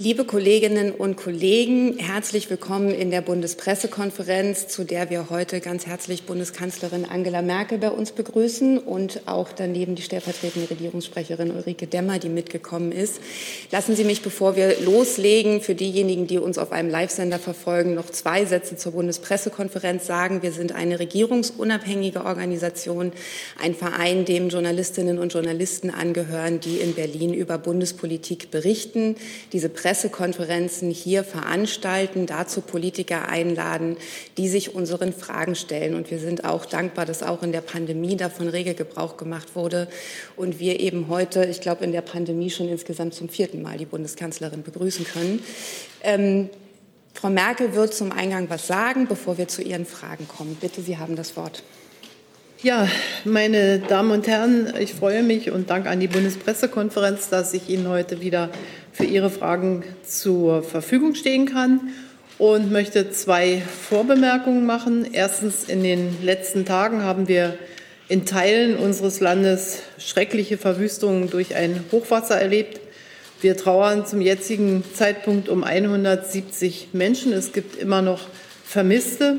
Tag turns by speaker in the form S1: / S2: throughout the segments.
S1: Liebe Kolleginnen und Kollegen, herzlich willkommen in der Bundespressekonferenz, zu der wir heute ganz herzlich Bundeskanzlerin Angela Merkel bei uns begrüßen und auch daneben die stellvertretende Regierungssprecherin Ulrike Demmer, die mitgekommen ist. Lassen Sie mich, bevor wir loslegen, für diejenigen, die uns auf einem Live-Sender verfolgen, noch zwei Sätze zur Bundespressekonferenz sagen. Wir sind eine regierungsunabhängige Organisation, ein Verein, dem Journalistinnen und Journalisten angehören, die in Berlin über Bundespolitik berichten. Diese Pressekonferenzen hier veranstalten, dazu Politiker einladen, die sich unseren Fragen stellen. Und wir sind auch dankbar, dass auch in der Pandemie davon rege Gebrauch gemacht wurde und wir eben heute, ich glaube, in der Pandemie schon insgesamt zum vierten Mal die Bundeskanzlerin begrüßen können. Ähm, Frau Merkel wird zum Eingang was sagen, bevor wir zu Ihren Fragen kommen. Bitte, Sie haben das Wort.
S2: Ja, meine Damen und Herren, ich freue mich und danke an die Bundespressekonferenz, dass ich Ihnen heute wieder für Ihre Fragen zur Verfügung stehen kann und möchte zwei Vorbemerkungen machen. Erstens, in den letzten Tagen haben wir in Teilen unseres Landes schreckliche Verwüstungen durch ein Hochwasser erlebt. Wir trauern zum jetzigen Zeitpunkt um 170 Menschen. Es gibt immer noch Vermisste.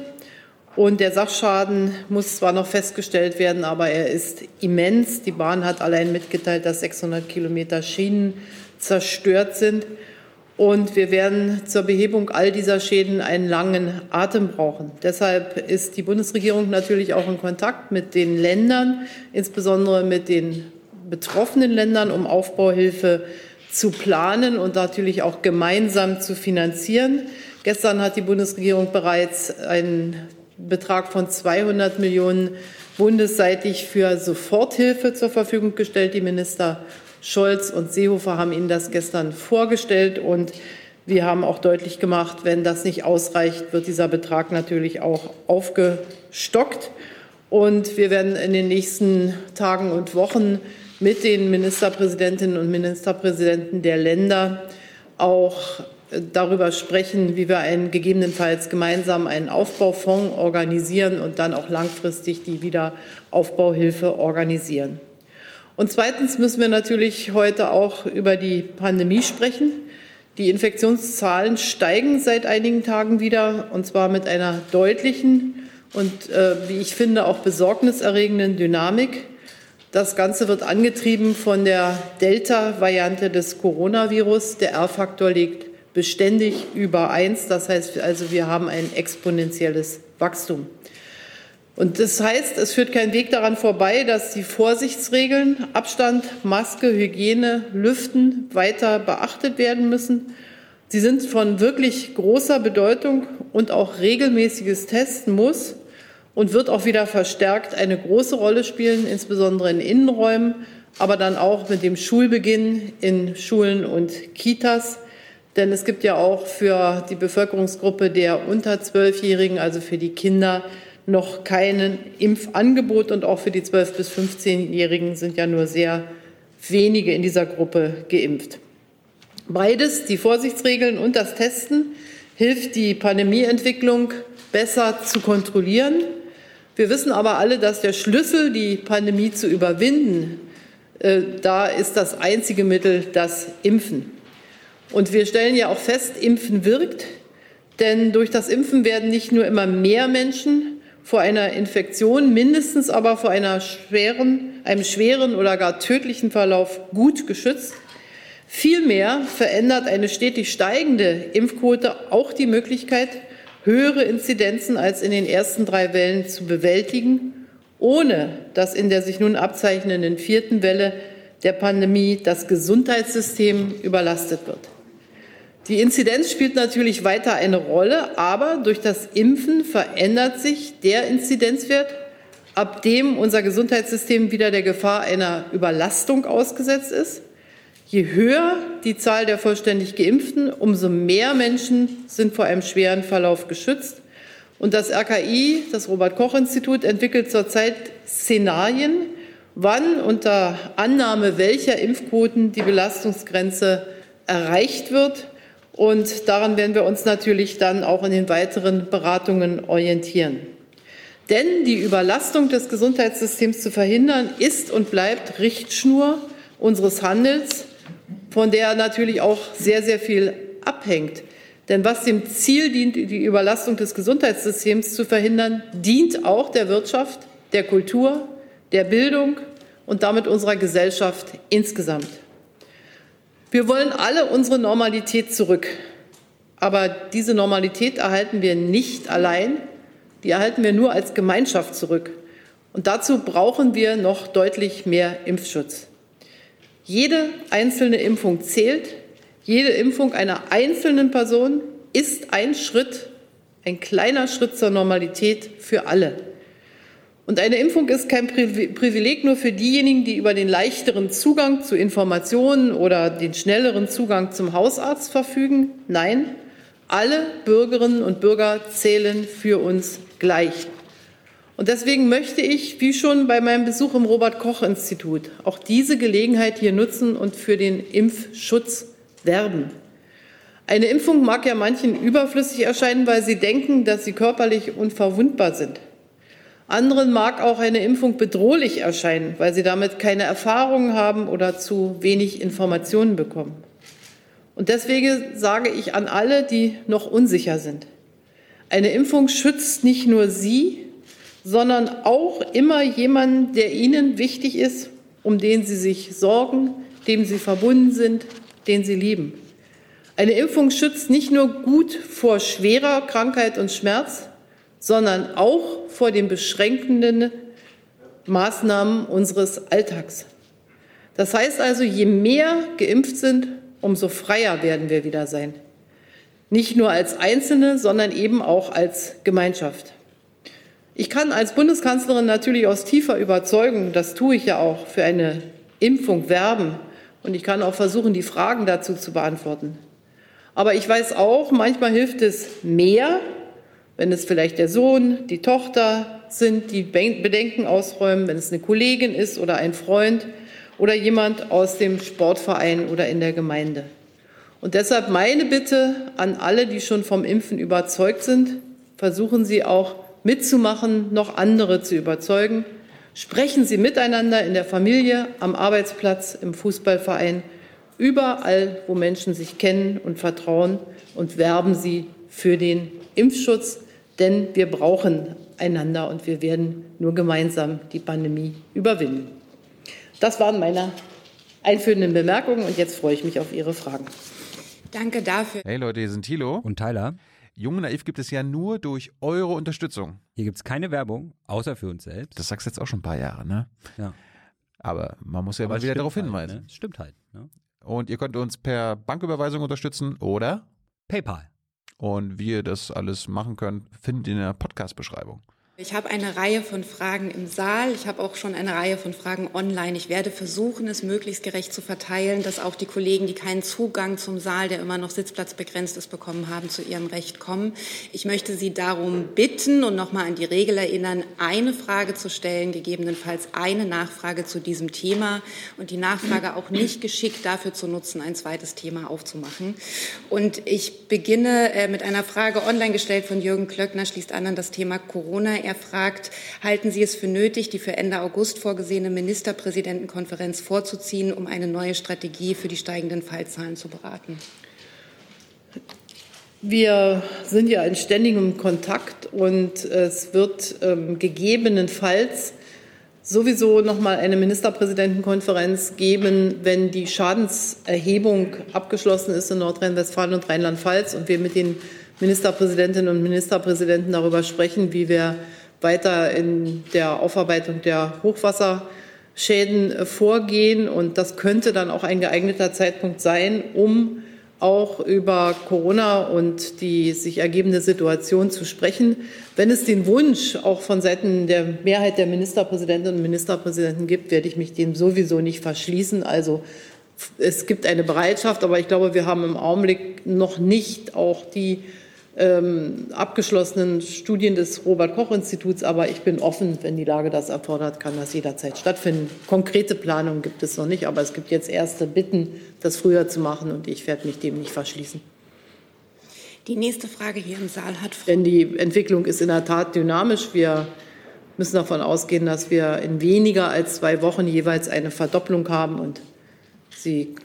S2: Und der Sachschaden muss zwar noch festgestellt werden, aber er ist immens. Die Bahn hat allein mitgeteilt, dass 600 Kilometer Schienen zerstört sind. Und wir werden zur Behebung all dieser Schäden einen langen Atem brauchen. Deshalb ist die Bundesregierung natürlich auch in Kontakt mit den Ländern, insbesondere mit den betroffenen Ländern, um Aufbauhilfe zu planen und natürlich auch gemeinsam zu finanzieren. Gestern hat die Bundesregierung bereits einen Betrag von 200 Millionen bundesseitig für Soforthilfe zur Verfügung gestellt. Die Minister Scholz und Seehofer haben Ihnen das gestern vorgestellt und wir haben auch deutlich gemacht, wenn das nicht ausreicht, wird dieser Betrag natürlich auch aufgestockt. Und wir werden in den nächsten Tagen und Wochen mit den Ministerpräsidentinnen und Ministerpräsidenten der Länder auch darüber sprechen, wie wir einen gegebenenfalls gemeinsam einen Aufbaufonds organisieren und dann auch langfristig die Wiederaufbauhilfe organisieren. Und zweitens müssen wir natürlich heute auch über die Pandemie sprechen. Die Infektionszahlen steigen seit einigen Tagen wieder, und zwar mit einer deutlichen und, äh, wie ich finde, auch besorgniserregenden Dynamik. Das Ganze wird angetrieben von der Delta-Variante des Coronavirus. Der R-Faktor liegt beständig über eins. Das heißt also, wir haben ein exponentielles Wachstum. Und das heißt, es führt kein Weg daran vorbei, dass die Vorsichtsregeln Abstand, Maske, Hygiene, Lüften weiter beachtet werden müssen. Sie sind von wirklich großer Bedeutung und auch regelmäßiges Testen muss und wird auch wieder verstärkt eine große Rolle spielen, insbesondere in Innenräumen, aber dann auch mit dem Schulbeginn in Schulen und Kitas. Denn es gibt ja auch für die Bevölkerungsgruppe der unter Zwölfjährigen, also für die Kinder, noch kein Impfangebot und auch für die 12- bis 15-Jährigen sind ja nur sehr wenige in dieser Gruppe geimpft. Beides, die Vorsichtsregeln und das Testen, hilft die Pandemieentwicklung besser zu kontrollieren. Wir wissen aber alle, dass der Schlüssel, die Pandemie zu überwinden, äh, da ist das einzige Mittel das Impfen. Und wir stellen ja auch fest, Impfen wirkt, denn durch das Impfen werden nicht nur immer mehr Menschen vor einer Infektion, mindestens aber vor einer schweren, einem schweren oder gar tödlichen Verlauf gut geschützt. Vielmehr verändert eine stetig steigende Impfquote auch die Möglichkeit, höhere Inzidenzen als in den ersten drei Wellen zu bewältigen, ohne dass in der sich nun abzeichnenden vierten Welle der Pandemie das Gesundheitssystem überlastet wird. Die Inzidenz spielt natürlich weiter eine Rolle, aber durch das Impfen verändert sich der Inzidenzwert, ab dem unser Gesundheitssystem wieder der Gefahr einer Überlastung ausgesetzt ist. Je höher die Zahl der vollständig geimpften, umso mehr Menschen sind vor einem schweren Verlauf geschützt. Und das RKI, das Robert Koch Institut, entwickelt zurzeit Szenarien, wann unter Annahme welcher Impfquoten die Belastungsgrenze erreicht wird. Und daran werden wir uns natürlich dann auch in den weiteren Beratungen orientieren. Denn die Überlastung des Gesundheitssystems zu verhindern, ist und bleibt Richtschnur unseres Handels, von der natürlich auch sehr, sehr viel abhängt. Denn was dem Ziel dient, die Überlastung des Gesundheitssystems zu verhindern, dient auch der Wirtschaft, der Kultur, der Bildung und damit unserer Gesellschaft insgesamt. Wir wollen alle unsere Normalität zurück. Aber diese Normalität erhalten wir nicht allein, die erhalten wir nur als Gemeinschaft zurück. Und dazu brauchen wir noch deutlich mehr Impfschutz. Jede einzelne Impfung zählt. Jede Impfung einer einzelnen Person ist ein Schritt, ein kleiner Schritt zur Normalität für alle. Und eine Impfung ist kein Privileg nur für diejenigen, die über den leichteren Zugang zu Informationen oder den schnelleren Zugang zum Hausarzt verfügen. Nein, alle Bürgerinnen und Bürger zählen für uns gleich. Und deswegen möchte ich, wie schon bei meinem Besuch im Robert Koch Institut, auch diese Gelegenheit hier nutzen und für den Impfschutz werben. Eine Impfung mag ja manchen überflüssig erscheinen, weil sie denken, dass sie körperlich unverwundbar sind. Anderen mag auch eine Impfung bedrohlich erscheinen, weil sie damit keine Erfahrungen haben oder zu wenig Informationen bekommen. Und deswegen sage ich an alle, die noch unsicher sind, eine Impfung schützt nicht nur Sie, sondern auch immer jemanden, der Ihnen wichtig ist, um den Sie sich sorgen, dem Sie verbunden sind, den Sie lieben. Eine Impfung schützt nicht nur gut vor schwerer Krankheit und Schmerz, sondern auch vor den beschränkenden Maßnahmen unseres Alltags. Das heißt also, je mehr geimpft sind, umso freier werden wir wieder sein. Nicht nur als Einzelne, sondern eben auch als Gemeinschaft. Ich kann als Bundeskanzlerin natürlich aus tiefer Überzeugung, das tue ich ja auch, für eine Impfung werben. Und ich kann auch versuchen, die Fragen dazu zu beantworten. Aber ich weiß auch, manchmal hilft es mehr, wenn es vielleicht der Sohn, die Tochter sind, die Bedenken ausräumen, wenn es eine Kollegin ist oder ein Freund oder jemand aus dem Sportverein oder in der Gemeinde. Und deshalb meine Bitte an alle, die schon vom Impfen überzeugt sind, versuchen Sie auch mitzumachen, noch andere zu überzeugen. Sprechen Sie miteinander in der Familie, am Arbeitsplatz, im Fußballverein, überall, wo Menschen sich kennen und vertrauen und werben Sie für den Impfschutz denn wir brauchen einander und wir werden nur gemeinsam die Pandemie überwinden. Das waren meine einführenden Bemerkungen und jetzt freue ich mich auf Ihre Fragen.
S1: Danke dafür.
S3: Hey Leute, hier sind Thilo
S4: und Tyler.
S3: Jung Naiv gibt es ja nur durch eure Unterstützung.
S4: Hier gibt es keine Werbung, außer für uns selbst.
S3: Das sagst du jetzt auch schon ein paar Jahre, ne?
S4: Ja.
S3: Aber man muss ja Aber mal wieder darauf
S4: halt,
S3: hinweisen.
S4: Ne? Stimmt halt. Ne?
S3: Und ihr könnt uns per Banküberweisung unterstützen oder
S4: PayPal.
S3: Und wie ihr das alles machen könnt, findet ihr in der Podcast-Beschreibung.
S1: Ich habe eine Reihe von Fragen im Saal. Ich habe auch schon eine Reihe von Fragen online. Ich werde versuchen, es möglichst gerecht zu verteilen, dass auch die Kollegen, die keinen Zugang zum Saal, der immer noch sitzplatzbegrenzt ist, bekommen haben, zu ihrem Recht kommen. Ich möchte Sie darum bitten und nochmal an die Regel erinnern, eine Frage zu stellen, gegebenenfalls eine Nachfrage zu diesem Thema und die Nachfrage auch nicht geschickt dafür zu nutzen, ein zweites Thema aufzumachen. Und ich beginne äh, mit einer Frage online gestellt von Jürgen Klöckner, schließt an an das Thema Corona. Er fragt, halten Sie es für nötig, die für Ende August vorgesehene Ministerpräsidentenkonferenz vorzuziehen, um eine neue Strategie für die steigenden Fallzahlen zu beraten?
S2: Wir sind ja in ständigem Kontakt und es wird ähm, gegebenenfalls sowieso noch mal eine Ministerpräsidentenkonferenz geben, wenn die Schadenserhebung abgeschlossen ist in Nordrhein-Westfalen und Rheinland-Pfalz und wir mit den Ministerpräsidentinnen und Ministerpräsidenten darüber sprechen, wie wir weiter in der Aufarbeitung der Hochwasserschäden vorgehen. Und das könnte dann auch ein geeigneter Zeitpunkt sein, um auch über Corona und die sich ergebende Situation zu sprechen. Wenn es den Wunsch auch von Seiten der Mehrheit der Ministerpräsidentinnen und Ministerpräsidenten gibt, werde ich mich dem sowieso nicht verschließen. Also es gibt eine Bereitschaft, aber ich glaube, wir haben im Augenblick noch nicht auch die ähm, abgeschlossenen Studien des Robert Koch Instituts. Aber ich bin offen, wenn die Lage das erfordert, kann das jederzeit stattfinden. Konkrete Planungen gibt es noch nicht, aber es gibt jetzt erste Bitten, das früher zu machen und ich werde mich dem nicht verschließen.
S1: Die nächste Frage hier im Saal hat.
S2: Denn die Entwicklung ist in der Tat dynamisch. Wir müssen davon ausgehen, dass wir in weniger als zwei Wochen jeweils eine Verdopplung haben und Sie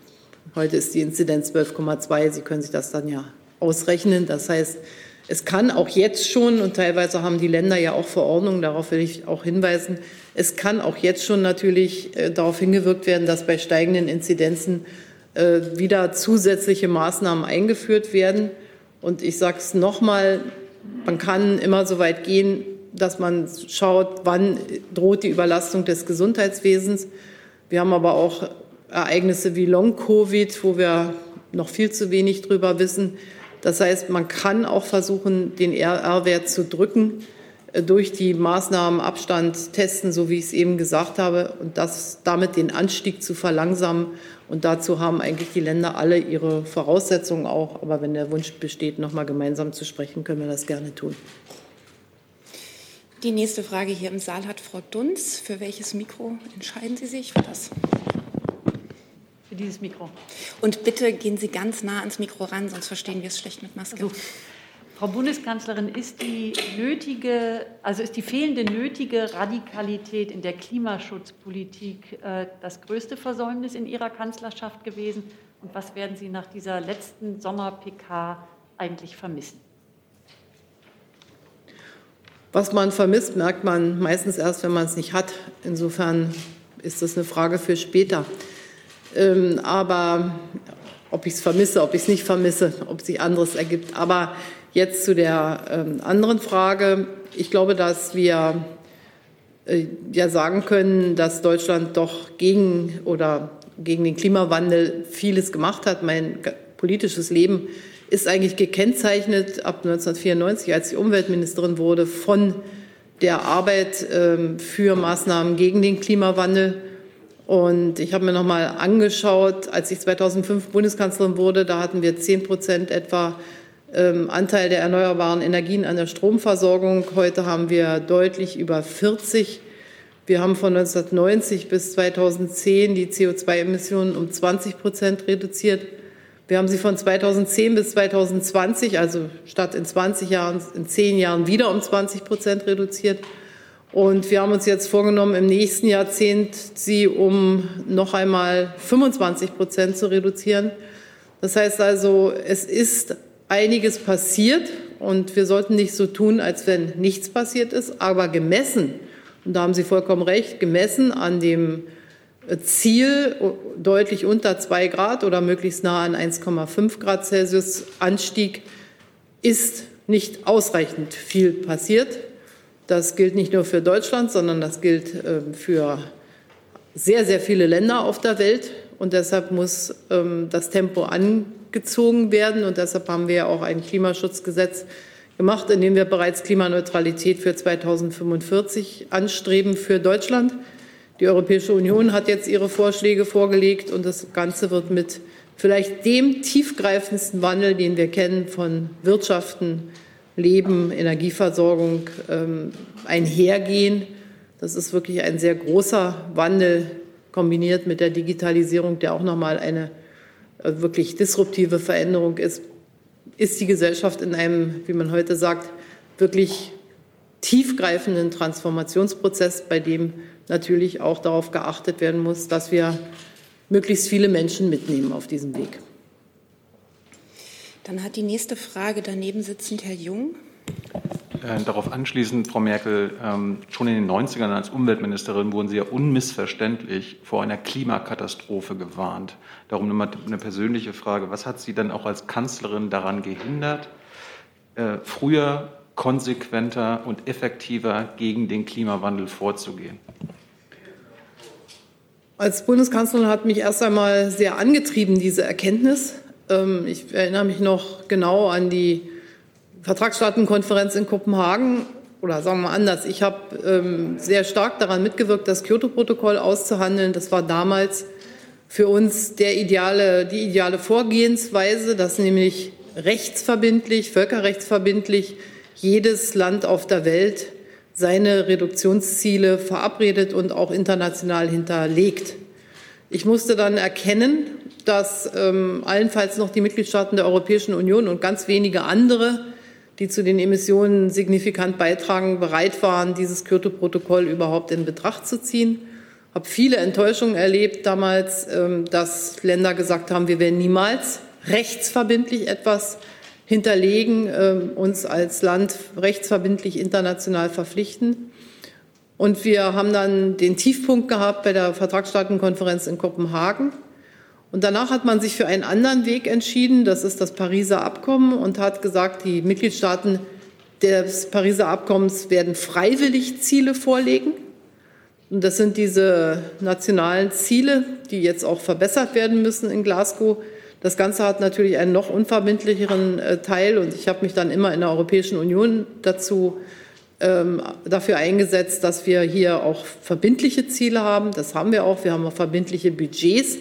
S2: Heute ist die Inzidenz 12,2. Sie können sich das dann ja ausrechnen. Das heißt, es kann auch jetzt schon, und teilweise haben die Länder ja auch Verordnungen, darauf will ich auch hinweisen, es kann auch jetzt schon natürlich äh, darauf hingewirkt werden, dass bei steigenden Inzidenzen äh, wieder zusätzliche Maßnahmen eingeführt werden. Und ich sage es nochmal, man kann immer so weit gehen, dass man schaut, wann droht die Überlastung des Gesundheitswesens. Wir haben aber auch Ereignisse wie Long-Covid, wo wir noch viel zu wenig drüber wissen. Das heißt, man kann auch versuchen, den RR-Wert zu drücken äh, durch die Maßnahmen Abstand testen, so wie ich es eben gesagt habe, und das, damit den Anstieg zu verlangsamen. Und dazu haben eigentlich die Länder alle ihre Voraussetzungen auch. Aber wenn der Wunsch besteht, noch mal gemeinsam zu sprechen, können wir das gerne tun.
S1: Die nächste Frage hier im Saal hat Frau Dunz. Für welches Mikro entscheiden Sie sich? Für das
S5: für dieses Mikro.
S1: Und bitte gehen Sie ganz nah ans Mikro ran, sonst verstehen wir es schlecht mit Maske. Also,
S5: Frau Bundeskanzlerin, ist die nötige, also ist die fehlende nötige Radikalität in der Klimaschutzpolitik äh, das größte Versäumnis in Ihrer Kanzlerschaft gewesen? Und was werden Sie nach dieser letzten Sommer-PK eigentlich vermissen?
S2: Was man vermisst, merkt man meistens erst, wenn man es nicht hat. Insofern ist das eine Frage für später. Ähm, aber ob ich es vermisse, ob ich es nicht vermisse, ob sich anderes ergibt. Aber jetzt zu der ähm, anderen Frage. Ich glaube, dass wir äh, ja sagen können, dass Deutschland doch gegen oder gegen den Klimawandel vieles gemacht hat. Mein politisches Leben ist eigentlich gekennzeichnet ab 1994, als ich Umweltministerin wurde, von der Arbeit ähm, für Maßnahmen gegen den Klimawandel. Und ich habe mir noch mal angeschaut, als ich 2005 Bundeskanzlerin wurde, da hatten wir 10 Prozent etwa ähm, Anteil der erneuerbaren Energien an der Stromversorgung. Heute haben wir deutlich über 40. Wir haben von 1990 bis 2010 die CO2-Emissionen um 20 Prozent reduziert. Wir haben sie von 2010 bis 2020, also statt in 20 Jahren, in 10 Jahren wieder um 20 Prozent reduziert. Und wir haben uns jetzt vorgenommen, im nächsten Jahrzehnt sie um noch einmal 25 Prozent zu reduzieren. Das heißt also, es ist einiges passiert und wir sollten nicht so tun, als wenn nichts passiert ist, aber gemessen, und da haben Sie vollkommen recht, gemessen an dem Ziel deutlich unter zwei Grad oder möglichst nah an 1,5 Grad Celsius Anstieg ist nicht ausreichend viel passiert. Das gilt nicht nur für Deutschland, sondern das gilt ähm, für sehr, sehr viele Länder auf der Welt. Und deshalb muss ähm, das Tempo angezogen werden. Und deshalb haben wir auch ein Klimaschutzgesetz gemacht, in dem wir bereits Klimaneutralität für 2045 anstreben für Deutschland. Die Europäische Union hat jetzt ihre Vorschläge vorgelegt und das Ganze wird mit vielleicht dem tiefgreifendsten Wandel, den wir kennen, von Wirtschaften, Leben, Energieversorgung ähm, einhergehen. Das ist wirklich ein sehr großer Wandel kombiniert mit der Digitalisierung, der auch nochmal eine äh, wirklich disruptive Veränderung ist. Ist die Gesellschaft in einem, wie man heute sagt, wirklich tiefgreifenden Transformationsprozess, bei dem natürlich auch darauf geachtet werden muss, dass wir möglichst viele Menschen mitnehmen auf diesem Weg.
S1: Dann hat die nächste Frage daneben sitzend Herr Jung.
S6: Äh, darauf anschließend, Frau Merkel, ähm, schon in den 90ern als Umweltministerin wurden Sie ja unmissverständlich vor einer Klimakatastrophe gewarnt. Darum nochmal eine persönliche Frage. Was hat Sie denn auch als Kanzlerin daran gehindert, äh, früher, konsequenter und effektiver gegen den Klimawandel vorzugehen?
S2: Als Bundeskanzlerin hat mich erst einmal sehr angetrieben, diese Erkenntnis. Ähm, ich erinnere mich noch genau an die Vertragsstaatenkonferenz in Kopenhagen. Oder sagen wir mal anders, ich habe ähm, sehr stark daran mitgewirkt, das Kyoto-Protokoll auszuhandeln. Das war damals für uns der ideale, die ideale Vorgehensweise, dass nämlich rechtsverbindlich, völkerrechtsverbindlich jedes Land auf der Welt seine Reduktionsziele verabredet und auch international hinterlegt. Ich musste dann erkennen, dass ähm, allenfalls noch die Mitgliedstaaten der Europäischen Union und ganz wenige andere, die zu den Emissionen signifikant beitragen, bereit waren, dieses Kyoto-Protokoll überhaupt in Betracht zu ziehen. habe viele Enttäuschungen erlebt damals, ähm, dass Länder gesagt haben, wir werden niemals rechtsverbindlich etwas hinterlegen, ähm, uns als Land rechtsverbindlich international verpflichten. Und wir haben dann den Tiefpunkt gehabt bei der Vertragsstaatenkonferenz in Kopenhagen. Und danach hat man sich für einen anderen Weg entschieden, das ist das Pariser Abkommen, und hat gesagt, die Mitgliedstaaten des Pariser Abkommens werden freiwillig Ziele vorlegen. Und das sind diese nationalen Ziele, die jetzt auch verbessert werden müssen in Glasgow. Das Ganze hat natürlich einen noch unverbindlicheren äh, Teil und ich habe mich dann immer in der Europäischen Union dazu dafür eingesetzt, dass wir hier auch verbindliche Ziele haben. Das haben wir auch. Wir haben auch verbindliche Budgets.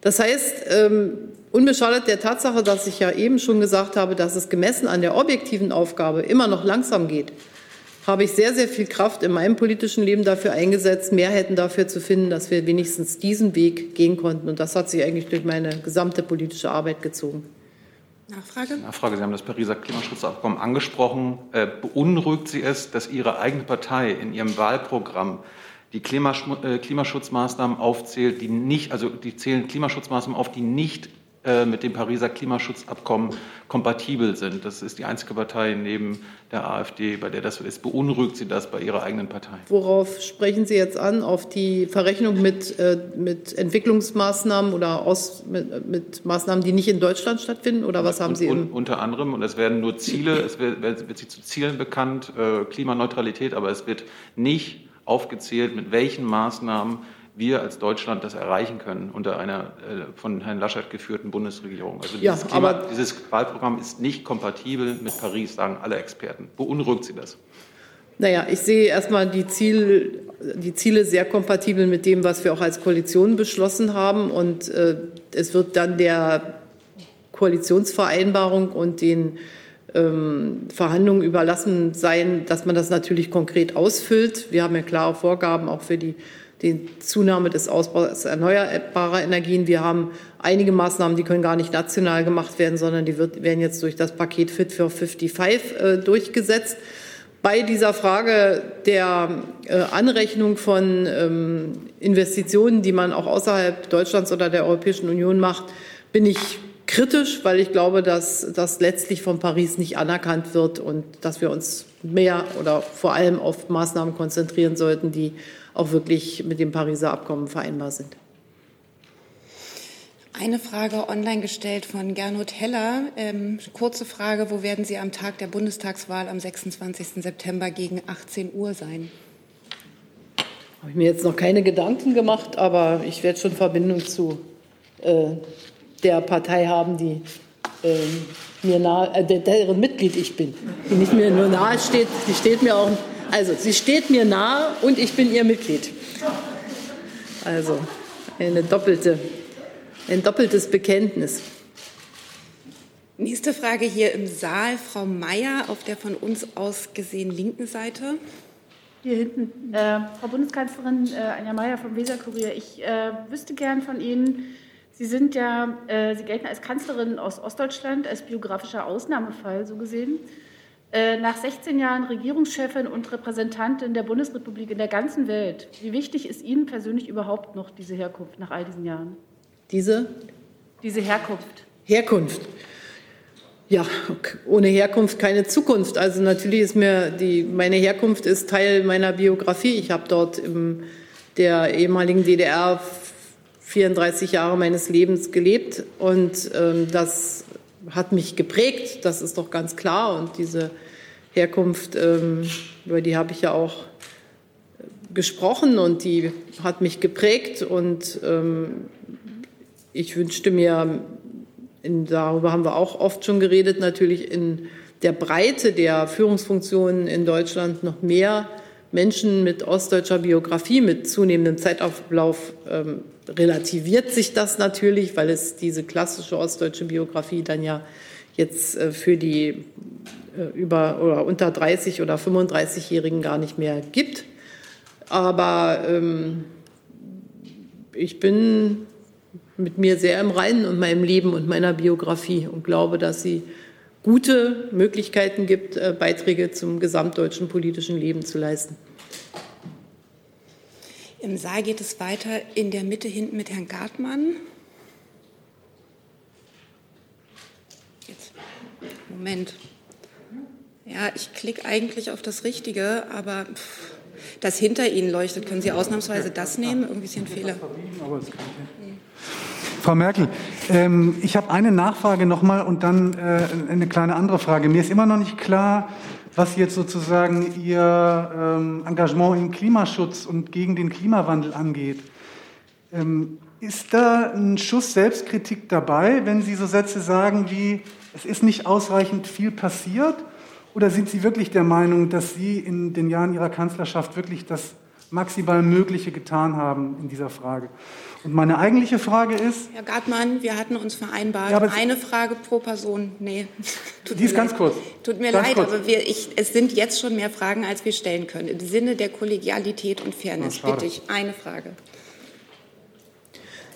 S2: Das heißt, ähm, unbeschadet der Tatsache, dass ich ja eben schon gesagt habe, dass es gemessen an der objektiven Aufgabe immer noch langsam geht, habe ich sehr, sehr viel Kraft in meinem politischen Leben dafür eingesetzt, Mehrheiten dafür zu finden, dass wir wenigstens diesen Weg gehen konnten. Und das hat sich eigentlich durch meine gesamte politische Arbeit gezogen.
S6: Nachfrage? Nachfrage. Sie haben das Pariser Klimaschutzabkommen angesprochen. Äh, beunruhigt Sie es, dass Ihre eigene Partei in ihrem Wahlprogramm die äh, Klimaschutzmaßnahmen aufzählt, die nicht, also die zählen Klimaschutzmaßnahmen auf, die nicht mit dem Pariser Klimaschutzabkommen kompatibel sind. Das ist die einzige Partei neben der AfD, bei der das so ist. Beunruhigt Sie das bei Ihrer eigenen Partei?
S2: Worauf sprechen Sie jetzt an? Auf die Verrechnung mit, äh, mit Entwicklungsmaßnahmen oder aus, mit, mit, Maßnahmen, die nicht in Deutschland stattfinden? Oder was haben Sie?
S6: Un, unter anderem, und es werden nur Ziele, es wird, wird sich zu Zielen bekannt, äh, Klimaneutralität, aber es wird nicht aufgezählt, mit welchen Maßnahmen wir als Deutschland das erreichen können unter einer äh, von Herrn Laschet geführten Bundesregierung. Also dieses, ja, Klima, dieses Wahlprogramm ist nicht kompatibel mit Paris, sagen alle Experten. Beunruhigt Sie das?
S2: Naja, ich sehe erstmal die, Ziel, die Ziele sehr kompatibel mit dem, was wir auch als Koalition beschlossen haben. Und äh, es wird dann der Koalitionsvereinbarung und den ähm, Verhandlungen überlassen sein, dass man das natürlich konkret ausfüllt. Wir haben ja klare Vorgaben auch für die die Zunahme des Ausbaus erneuerbarer Energien. Wir haben einige Maßnahmen, die können gar nicht national gemacht werden, sondern die wird, werden jetzt durch das Paket Fit for 55 äh, durchgesetzt. Bei dieser Frage der äh, Anrechnung von ähm, Investitionen, die man auch außerhalb Deutschlands oder der Europäischen Union macht, bin ich kritisch, weil ich glaube, dass das letztlich von Paris nicht anerkannt wird und dass wir uns mehr oder vor allem auf Maßnahmen konzentrieren sollten, die auch wirklich mit dem Pariser Abkommen vereinbar sind.
S1: Eine Frage online gestellt von Gernot Heller. Ähm, kurze Frage, wo werden Sie am Tag der Bundestagswahl am 26. September gegen 18 Uhr sein?
S2: Habe ich mir jetzt noch keine Gedanken gemacht, aber ich werde schon Verbindung zu äh, der Partei haben, die äh, mir nahe, äh, deren Mitglied ich bin, die nicht mir nur nahe steht, die steht mir auch also, sie steht mir nahe und ich bin ihr Mitglied. Also, eine doppelte, ein doppeltes Bekenntnis.
S1: Nächste Frage hier im Saal, Frau Mayer auf der von uns aus gesehen linken Seite.
S7: Hier hinten, äh, Frau Bundeskanzlerin äh, Anja Mayer vom Weserkurier. Ich äh, wüsste gern von Ihnen, Sie sind ja, äh, Sie gelten als Kanzlerin aus Ostdeutschland, als biografischer Ausnahmefall so gesehen. Äh, nach 16 Jahren Regierungschefin und Repräsentantin der Bundesrepublik in der ganzen Welt, wie wichtig ist Ihnen persönlich überhaupt noch diese Herkunft nach all diesen Jahren?
S2: Diese?
S7: Diese Herkunft.
S2: Herkunft. Ja, ohne Herkunft keine Zukunft. Also natürlich ist mir die, meine Herkunft ist Teil meiner Biografie. Ich habe dort in der ehemaligen DDR 34 Jahre meines Lebens gelebt und ähm, das hat mich geprägt, das ist doch ganz klar. Und diese Herkunft, ähm, über die habe ich ja auch gesprochen und die hat mich geprägt. Und ähm, ich wünschte mir, in, darüber haben wir auch oft schon geredet, natürlich in der Breite der Führungsfunktionen in Deutschland noch mehr Menschen mit ostdeutscher Biografie, mit zunehmendem Zeitablauf ähm, relativiert sich das natürlich, weil es diese klassische ostdeutsche Biografie dann ja jetzt äh, für die äh, über oder unter 30 oder 35-Jährigen gar nicht mehr gibt. Aber ähm, ich bin mit mir sehr im Reinen und meinem Leben und meiner Biografie und glaube, dass sie gute Möglichkeiten gibt, äh, Beiträge zum gesamtdeutschen politischen Leben zu leisten.
S1: Im Saal geht es weiter in der Mitte hinten mit Herrn Gartmann. Jetzt. Moment. Ja, ich klicke eigentlich auf das Richtige, aber das hinter Ihnen leuchtet. Können Sie ausnahmsweise das nehmen? Irgendwie ist hier ein Fehler.
S8: Frau Merkel, ähm, ich habe eine Nachfrage nochmal und dann äh, eine kleine andere Frage. Mir ist immer noch nicht klar, was jetzt sozusagen Ihr ähm, Engagement im Klimaschutz und gegen den Klimawandel angeht. Ähm, ist da ein Schuss Selbstkritik dabei, wenn Sie so Sätze sagen wie, es ist nicht ausreichend viel passiert? Oder sind Sie wirklich der Meinung, dass Sie in den Jahren Ihrer Kanzlerschaft wirklich das maximal Mögliche getan haben in dieser Frage? Und meine eigentliche Frage ist.
S1: Herr Gartmann, wir hatten uns vereinbart, ja, eine Frage pro Person. Nee.
S8: Tut die ist ganz kurz.
S1: Tut mir ganz leid, kurz. aber wir, ich, es sind jetzt schon mehr Fragen, als wir stellen können. Im Sinne der Kollegialität und Fairness Ach, bitte ich eine Frage.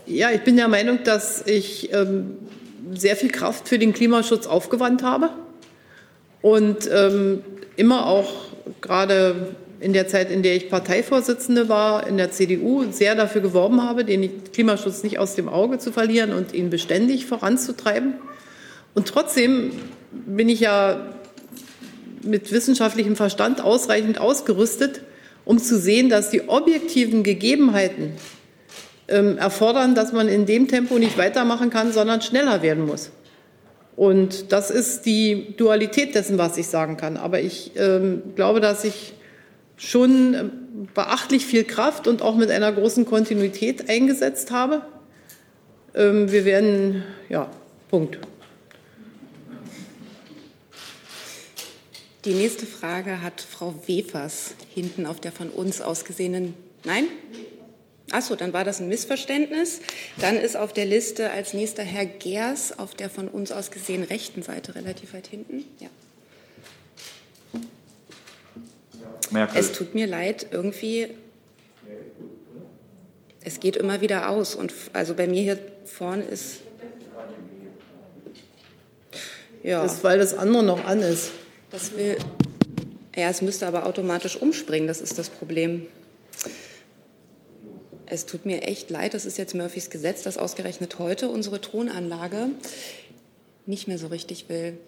S2: Ja, ich bin der Meinung, dass ich ähm, sehr viel Kraft für den Klimaschutz aufgewandt habe und ähm, immer auch gerade in der Zeit, in der ich Parteivorsitzende war in der CDU, sehr dafür geworben habe, den Klimaschutz nicht aus dem Auge zu verlieren und ihn beständig voranzutreiben. Und trotzdem bin ich ja mit wissenschaftlichem Verstand ausreichend ausgerüstet, um zu sehen, dass die objektiven Gegebenheiten erfordern, dass man in dem Tempo nicht weitermachen kann, sondern schneller werden muss. Und das ist die Dualität dessen, was ich sagen kann. Aber ich ähm, glaube, dass ich schon äh, beachtlich viel Kraft und auch mit einer großen Kontinuität eingesetzt habe. Ähm, wir werden, ja, Punkt.
S1: Die nächste Frage hat Frau Wefers hinten auf der von uns ausgesehenen. Nein? Achso, dann war das ein Missverständnis. Dann ist auf der Liste als nächster Herr Gers auf der von uns aus gesehen rechten Seite relativ weit hinten. Ja. Merkel. Es tut mir leid, irgendwie, es geht immer wieder aus. Und also bei mir hier vorne ist.
S2: Ja. Das ist, weil das andere noch an ist.
S1: Das will. Ja, es müsste aber automatisch umspringen, das ist das Problem. Es tut mir echt leid, das ist jetzt Murphys Gesetz, dass ausgerechnet heute unsere Tonanlage nicht mehr so richtig will.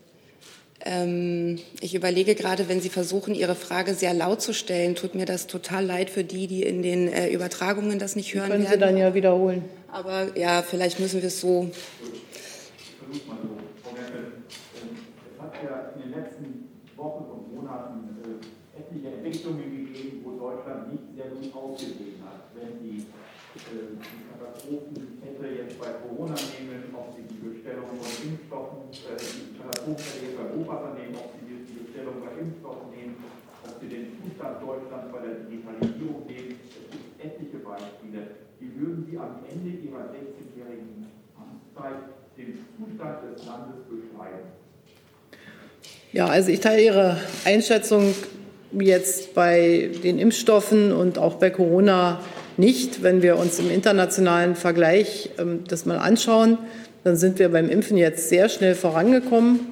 S1: Ähm, ich überlege gerade, wenn Sie versuchen, Ihre Frage sehr laut zu stellen, tut mir das total leid für die, die in den äh, Übertragungen das nicht hören
S2: können
S1: werden.
S2: Können Sie dann ja wiederholen.
S1: Aber ja, vielleicht müssen wir es so.
S9: Versuch mal so. Frau Merkel, es hat ja in den letzten Wochen und Monaten äh, etliche Entwicklungen gegeben, wo Deutschland nicht sehr gut ausgesehen hat. Wenn die, äh, die Katastrophenkette jetzt bei Corona nehmen, ob sie die Bestellung von Impfstoffen, äh, die Katastrophenkette bei Europa nehmen, ob sie die Bestellung bei Impfstoffen nehmen, ob sie den Zustand Deutschlands bei der Digitalisierung nehmen. Es gibt etliche Beispiele. Wie würden Sie am Ende Ihrer 16-jährigen Amtszeit den Zustand des Landes beschreiben?
S2: Ja, also ich teile Ihre Einschätzung jetzt bei den Impfstoffen und auch bei Corona nicht. Wenn wir uns im internationalen Vergleich ähm, das mal anschauen, dann sind wir beim Impfen jetzt sehr schnell vorangekommen.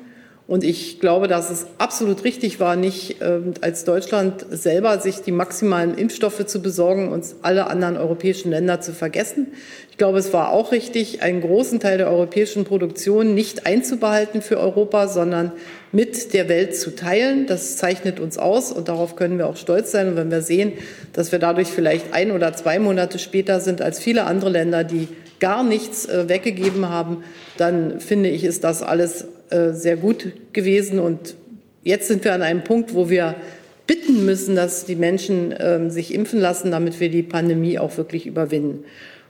S2: Und ich glaube, dass es absolut richtig war, nicht äh, als Deutschland selber sich die maximalen Impfstoffe zu besorgen und alle anderen europäischen Länder zu vergessen. Ich glaube, es war auch richtig, einen großen Teil der europäischen Produktion nicht einzubehalten für Europa, sondern mit der Welt zu teilen. Das zeichnet uns aus und darauf können wir auch stolz sein. Und wenn wir sehen, dass wir dadurch vielleicht ein oder zwei Monate später sind als viele andere Länder, die gar nichts äh, weggegeben haben, dann finde ich, ist das alles sehr gut gewesen. Und jetzt sind wir an einem Punkt, wo wir bitten müssen, dass die Menschen äh, sich impfen lassen, damit wir die Pandemie auch wirklich überwinden.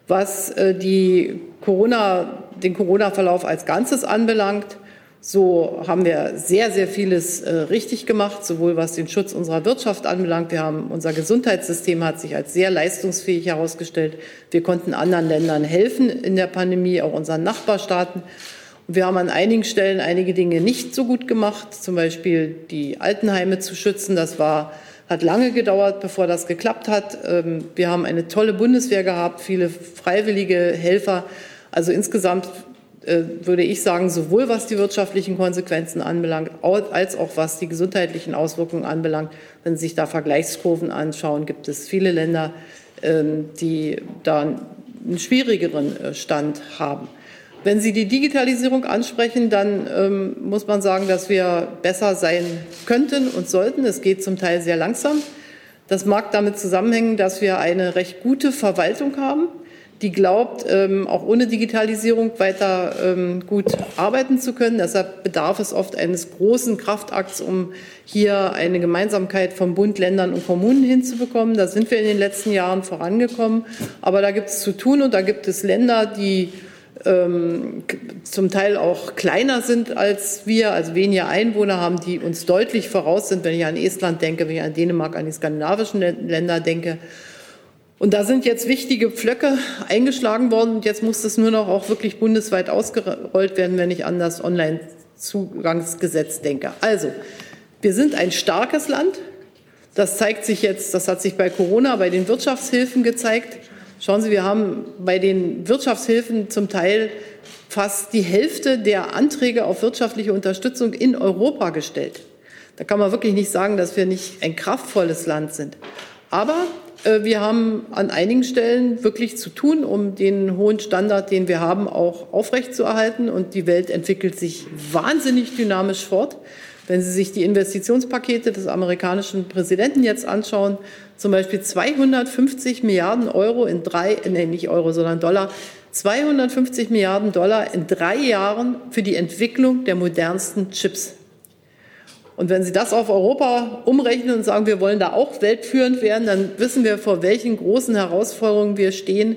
S2: Was äh, die Corona, den Corona-Verlauf als Ganzes anbelangt, so haben wir sehr, sehr vieles äh, richtig gemacht, sowohl was den Schutz unserer Wirtschaft anbelangt. Wir haben, unser Gesundheitssystem hat sich als sehr leistungsfähig herausgestellt. Wir konnten anderen Ländern helfen in der Pandemie, auch unseren Nachbarstaaten. Wir haben an einigen Stellen einige Dinge nicht so gut gemacht, zum Beispiel die Altenheime zu schützen. Das war, hat lange gedauert, bevor das geklappt hat. Ähm, wir haben eine tolle Bundeswehr gehabt, viele freiwillige Helfer. Also insgesamt äh, würde ich sagen, sowohl was die wirtschaftlichen Konsequenzen anbelangt, als auch was die gesundheitlichen Auswirkungen anbelangt. Wenn Sie sich da Vergleichskurven anschauen, gibt es viele Länder, ähm, die da einen schwierigeren äh, Stand haben. Wenn Sie die Digitalisierung ansprechen, dann ähm, muss man sagen, dass wir besser sein könnten und sollten. Es geht zum Teil sehr langsam. Das mag damit zusammenhängen, dass wir eine recht gute Verwaltung haben, die glaubt, ähm, auch ohne Digitalisierung weiter ähm, gut arbeiten zu können. Deshalb bedarf es oft eines großen Kraftakts, um hier eine Gemeinsamkeit von Bund, Ländern und Kommunen hinzubekommen. Da sind wir in den letzten Jahren vorangekommen. Aber da gibt es zu tun und da gibt es Länder, die ähm, zum Teil auch kleiner sind als wir, also weniger Einwohner haben, die uns deutlich voraus sind, wenn ich an Estland denke, wenn ich an Dänemark, an die skandinavischen Länder denke. Und da sind jetzt wichtige Pflöcke eingeschlagen worden und jetzt muss das nur noch auch wirklich bundesweit ausgerollt werden, wenn ich an das Online-Zugangsgesetz denke. Also, wir sind ein starkes Land. Das zeigt sich jetzt, das hat sich bei Corona, bei den Wirtschaftshilfen gezeigt. Schauen Sie, wir haben bei den Wirtschaftshilfen zum Teil fast die Hälfte der Anträge auf wirtschaftliche Unterstützung in Europa gestellt. Da kann man wirklich nicht sagen, dass wir nicht ein kraftvolles Land sind. Aber äh, wir haben an einigen Stellen wirklich zu tun, um den hohen Standard, den wir haben, auch aufrechtzuerhalten. Und die Welt entwickelt sich wahnsinnig dynamisch fort. Wenn Sie sich die Investitionspakete des amerikanischen Präsidenten jetzt anschauen, zum Beispiel 250 Milliarden Euro in drei, nee, nicht Euro, sondern Dollar, 250 Milliarden Dollar in drei Jahren für die Entwicklung der modernsten Chips. Und wenn Sie das auf Europa umrechnen und sagen, wir wollen da auch weltführend werden, dann wissen wir, vor welchen großen Herausforderungen wir stehen,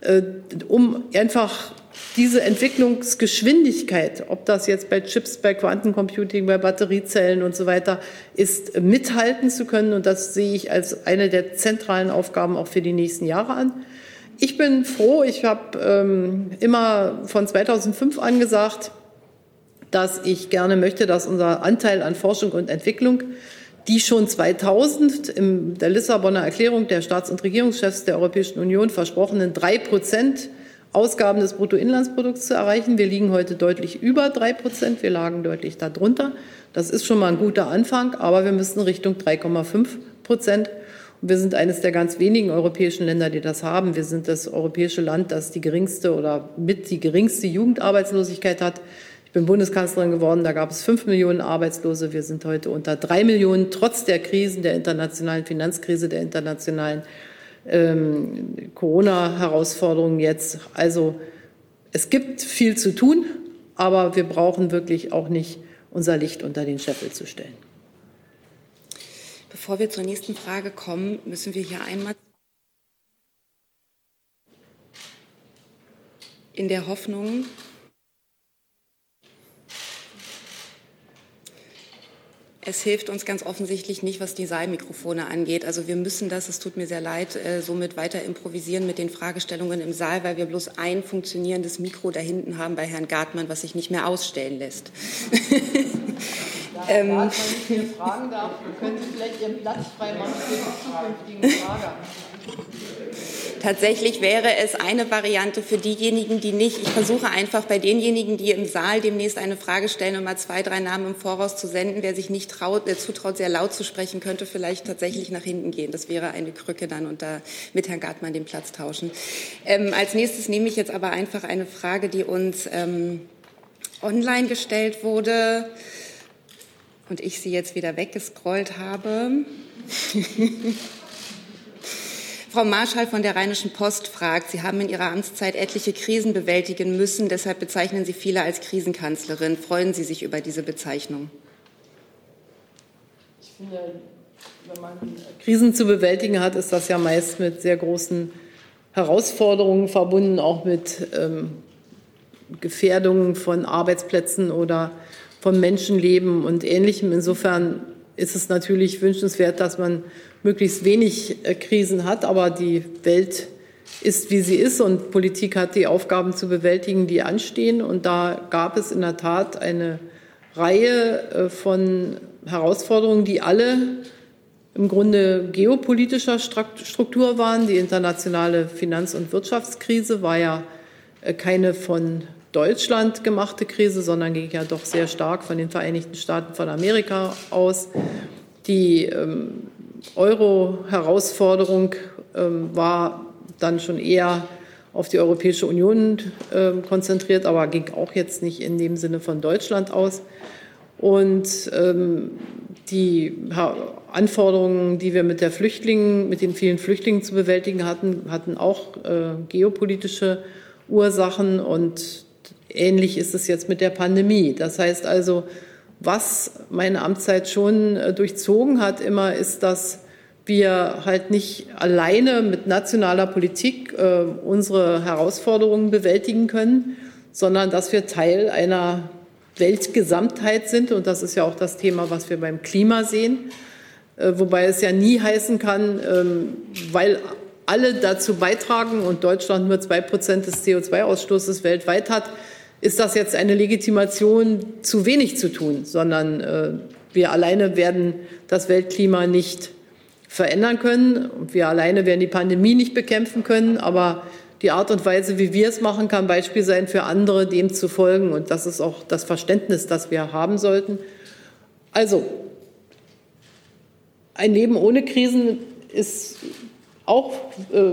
S2: äh, um einfach diese Entwicklungsgeschwindigkeit, ob das jetzt bei Chips, bei Quantencomputing, bei Batteriezellen und so weiter ist, mithalten zu können. Und das sehe ich als eine der zentralen Aufgaben auch für die nächsten Jahre an. Ich bin froh, ich habe ähm, immer von 2005 an gesagt, dass ich gerne möchte, dass unser Anteil an Forschung und Entwicklung, die schon 2000 in der Lissabonner Erklärung der Staats- und Regierungschefs der Europäischen Union versprochenen drei Prozent Ausgaben des Bruttoinlandsprodukts zu erreichen. Wir liegen heute deutlich über drei Prozent. Wir lagen deutlich darunter. Das ist schon mal ein guter Anfang, aber wir müssen Richtung 3,5 Prozent. Und wir sind eines der ganz wenigen europäischen Länder, die das haben. Wir sind das europäische Land, das die geringste oder mit die geringste Jugendarbeitslosigkeit hat bin Bundeskanzlerin geworden, da gab es fünf Millionen Arbeitslose. Wir sind heute unter drei Millionen, trotz der Krisen, der internationalen Finanzkrise, der internationalen ähm, Corona-Herausforderungen jetzt. Also es gibt viel zu tun, aber wir brauchen wirklich auch nicht unser Licht unter den Scheffel zu stellen.
S1: Bevor wir zur nächsten Frage kommen, müssen wir hier einmal in der Hoffnung, Es hilft uns ganz offensichtlich nicht, was die Saalmikrofone angeht. Also wir müssen das, es tut mir sehr leid, äh, somit weiter improvisieren mit den Fragestellungen im Saal, weil wir bloß ein funktionierendes Mikro da hinten haben bei Herrn Gartmann, was sich nicht mehr ausstellen lässt.
S2: Da ähm, man nicht mehr fragen darf, können Sie vielleicht Ihren Platz freimachen für die zukünftigen Fragen.
S1: Tatsächlich wäre es eine Variante für diejenigen, die nicht. Ich versuche einfach bei denjenigen, die im Saal demnächst eine Frage stellen, um mal zwei, drei Namen im Voraus zu senden. Wer sich nicht traut, äh, zutraut, sehr laut zu sprechen, könnte vielleicht tatsächlich nach hinten gehen. Das wäre eine Krücke dann und da mit Herrn Gartmann den Platz tauschen. Ähm, als nächstes nehme ich jetzt aber einfach eine Frage, die uns ähm, online gestellt wurde und ich sie jetzt wieder weggescrollt habe. Frau Marschall von der Rheinischen Post fragt, Sie haben in Ihrer Amtszeit etliche Krisen bewältigen müssen, deshalb bezeichnen Sie viele als Krisenkanzlerin. Freuen Sie sich über diese Bezeichnung?
S2: Ich finde, wenn man Krisen zu bewältigen hat, ist das ja meist mit sehr großen Herausforderungen verbunden, auch mit ähm, Gefährdungen von Arbeitsplätzen oder von Menschenleben und Ähnlichem. Insofern ist es natürlich wünschenswert, dass man möglichst wenig äh, Krisen hat, aber die Welt ist, wie sie ist und Politik hat die Aufgaben zu bewältigen, die anstehen. Und da gab es in der Tat eine Reihe äh, von Herausforderungen, die alle im Grunde geopolitischer Struktur waren. Die internationale Finanz- und Wirtschaftskrise war ja äh, keine von Deutschland gemachte Krise, sondern ging ja doch sehr stark von den Vereinigten Staaten von Amerika aus. Die ähm, Euro-Herausforderung ähm, war dann schon eher auf die Europäische Union äh, konzentriert, aber ging auch jetzt nicht in dem Sinne von Deutschland aus. Und ähm, die Anforderungen, die wir mit der Flüchtlingen, mit den vielen Flüchtlingen zu bewältigen hatten, hatten auch äh, geopolitische Ursachen und ähnlich ist es jetzt mit der Pandemie. Das heißt also, was meine Amtszeit schon äh, durchzogen hat, immer ist, dass wir halt nicht alleine mit nationaler Politik äh, unsere Herausforderungen bewältigen können, sondern dass wir Teil einer Weltgesamtheit sind. Und das ist ja auch das Thema, was wir beim Klima sehen. Äh, wobei es ja nie heißen kann, ähm, weil alle dazu beitragen und Deutschland nur zwei Prozent des CO2-Ausstoßes weltweit hat, ist das jetzt eine Legitimation, zu wenig zu tun, sondern äh, wir alleine werden das Weltklima nicht verändern können. Wir alleine werden die Pandemie nicht bekämpfen können, aber die Art und Weise, wie wir es machen, kann Beispiel sein für andere, dem zu folgen. Und das ist auch das Verständnis, das wir haben sollten. Also, ein Leben ohne Krisen ist auch äh,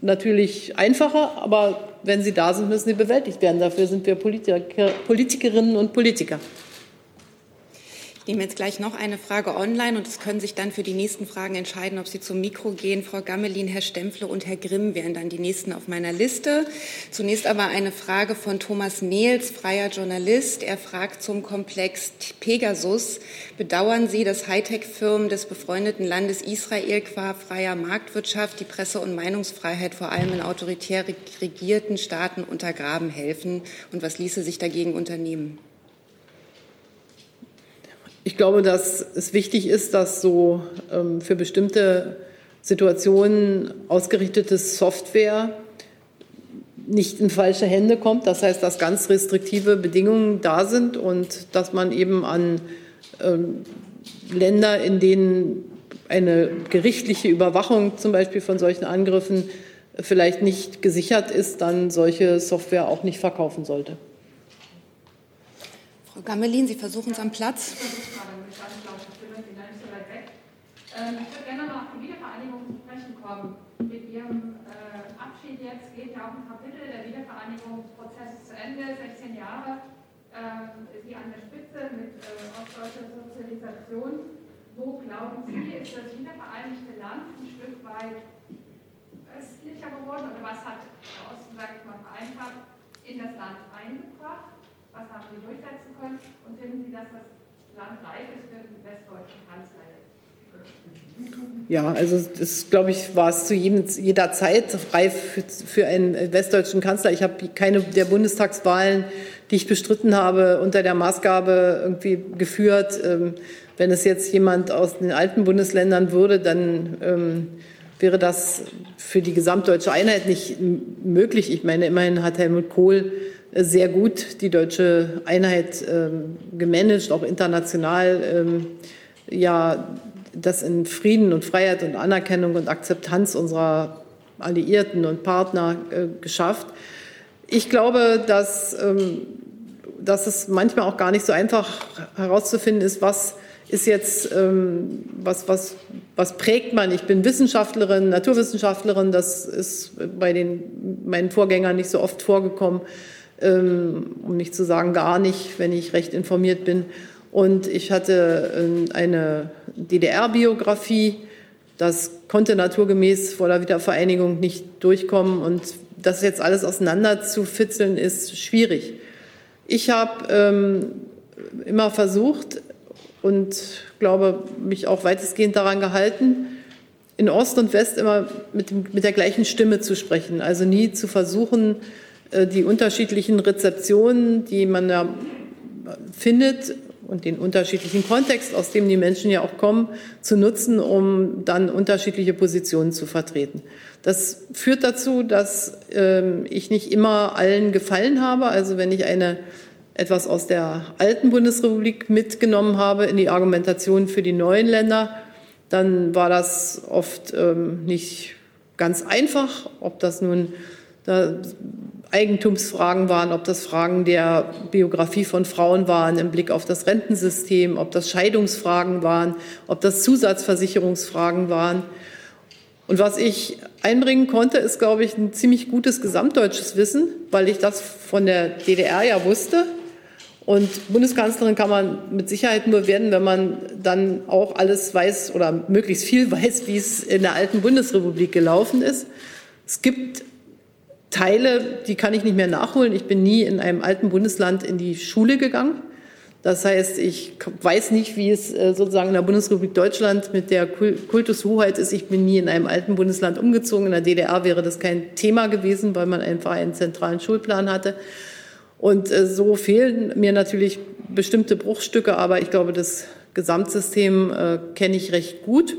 S2: natürlich einfacher, aber wenn sie da sind, müssen sie bewältigt werden. Dafür sind wir Politiker, Politikerinnen und Politiker.
S1: Ich nehme jetzt gleich noch eine Frage online und es können sich dann für die nächsten Fragen entscheiden, ob Sie zum Mikro gehen. Frau Gammelin, Herr Stempfle und Herr Grimm wären dann die nächsten auf meiner Liste. Zunächst aber eine Frage von Thomas Nehls, freier Journalist. Er fragt zum Komplex Pegasus. Bedauern Sie, dass Hightech-Firmen des befreundeten Landes Israel qua freier Marktwirtschaft die Presse- und Meinungsfreiheit vor allem in autoritär regierten Staaten untergraben helfen? Und was ließe sich dagegen unternehmen?
S2: Ich glaube, dass es wichtig ist, dass so ähm, für bestimmte Situationen ausgerichtete Software nicht in falsche Hände kommt. Das heißt, dass ganz restriktive Bedingungen da sind und dass man eben an ähm, Länder, in denen eine gerichtliche Überwachung zum Beispiel von solchen Angriffen vielleicht nicht gesichert ist, dann solche Software auch nicht verkaufen sollte.
S1: Frau Gammelin, Sie versuchen es am Platz.
S10: Ähm, ich würde gerne noch auf die Wiedervereinigung zu sprechen kommen. Mit Ihrem äh, Abschied jetzt geht ja auch ein Kapitel der Wiedervereinigungsprozess zu Ende, 16 Jahre. Ähm, Sie an der Spitze mit äh, ostdeutscher Sozialisation. Wo glauben Sie, ist das wiedervereinigte Land ein Stück weit östlicher geworden oder was hat der Osten, sage ich mal vereinfacht, in das Land eingebracht? Haben Sie durchsetzen können? Und finden Sie, dass das Land reif ist für den westdeutschen Kanzler?
S2: Ja, also das glaube ich, war es zu jedem, jeder Zeit reif für, für einen westdeutschen Kanzler. Ich habe keine der Bundestagswahlen, die ich bestritten habe, unter der Maßgabe irgendwie geführt. Ähm, wenn es jetzt jemand aus den alten Bundesländern würde, dann ähm, wäre das für die gesamtdeutsche Einheit nicht möglich. Ich meine, immerhin hat Helmut Kohl sehr gut die deutsche Einheit ähm, gemanagt, auch international. Ähm, ja, das in Frieden und Freiheit und Anerkennung und Akzeptanz unserer Alliierten und Partner äh, geschafft. Ich glaube, dass, ähm, dass es manchmal auch gar nicht so einfach herauszufinden ist, was ist jetzt, ähm, was, was, was prägt man? Ich bin Wissenschaftlerin, Naturwissenschaftlerin, das ist bei den, meinen Vorgängern nicht so oft vorgekommen. Ähm, um nicht zu sagen gar nicht, wenn ich recht informiert bin. Und ich hatte ähm, eine DDR-Biografie. Das konnte naturgemäß vor der Wiedervereinigung nicht durchkommen. Und das jetzt alles auseinander zu fitzeln, ist schwierig. Ich habe ähm, immer versucht und glaube, mich auch weitestgehend daran gehalten, in Ost und West immer mit, dem, mit der gleichen Stimme zu sprechen. Also nie zu versuchen, die unterschiedlichen Rezeptionen, die man da findet und den unterschiedlichen Kontext, aus dem die Menschen ja auch kommen, zu nutzen, um dann unterschiedliche Positionen zu vertreten. Das führt dazu, dass ähm, ich nicht immer allen gefallen habe. Also wenn ich eine etwas aus der alten Bundesrepublik mitgenommen habe in die Argumentation für die neuen Länder, dann war das oft ähm, nicht ganz einfach, ob das nun da Eigentumsfragen waren, ob das Fragen der Biografie von Frauen waren im Blick auf das Rentensystem, ob das Scheidungsfragen waren, ob das Zusatzversicherungsfragen waren. Und was ich einbringen konnte, ist, glaube ich, ein ziemlich gutes gesamtdeutsches Wissen, weil ich das von der DDR ja wusste. Und Bundeskanzlerin kann man mit Sicherheit nur werden, wenn man dann auch alles weiß oder möglichst viel weiß, wie es in der alten Bundesrepublik gelaufen ist. Es gibt Teile, die kann ich nicht mehr nachholen. Ich bin nie in einem alten Bundesland in die Schule gegangen. Das heißt, ich weiß nicht, wie es äh, sozusagen in der Bundesrepublik Deutschland mit der Kultushoheit ist. Ich bin nie in einem alten Bundesland umgezogen. In der DDR wäre das kein Thema gewesen, weil man einfach einen zentralen Schulplan hatte. Und äh, so fehlen mir natürlich bestimmte Bruchstücke, aber ich glaube, das Gesamtsystem äh, kenne ich recht gut.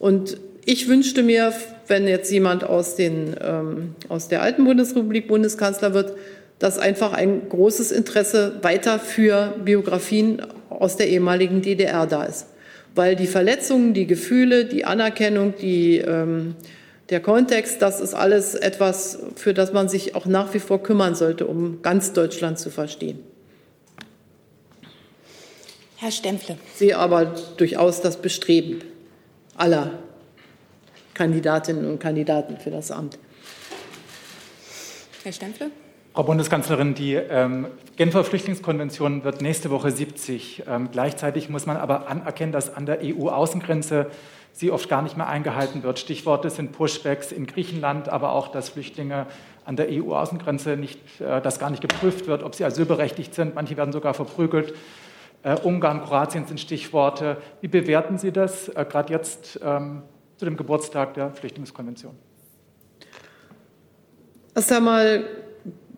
S2: Und ich wünschte mir, wenn jetzt jemand aus, den, ähm, aus der alten Bundesrepublik Bundeskanzler wird, dass einfach ein großes Interesse weiter für Biografien aus der ehemaligen DDR da ist. Weil die Verletzungen, die Gefühle, die Anerkennung, die, ähm, der Kontext, das ist alles etwas, für das man sich auch nach wie vor kümmern sollte, um ganz Deutschland zu verstehen.
S1: Herr Stempfle.
S2: Ich sehe aber durchaus das Bestreben aller Kandidatinnen und Kandidaten für das Amt.
S1: Herr Stempfle.
S11: Frau Bundeskanzlerin, die ähm, Genfer Flüchtlingskonvention wird nächste Woche 70. Ähm, gleichzeitig muss man aber anerkennen, dass an der EU-Außengrenze sie oft gar nicht mehr eingehalten wird. Stichworte sind Pushbacks in Griechenland, aber auch, dass Flüchtlinge an der EU-Außengrenze nicht, äh, dass gar nicht geprüft wird, ob sie asylberechtigt sind. Manche werden sogar verprügelt. Äh, Ungarn, Kroatien sind Stichworte. Wie bewerten Sie das äh, gerade jetzt ähm, zu dem Geburtstag der Flüchtlingskonvention?
S2: Erst einmal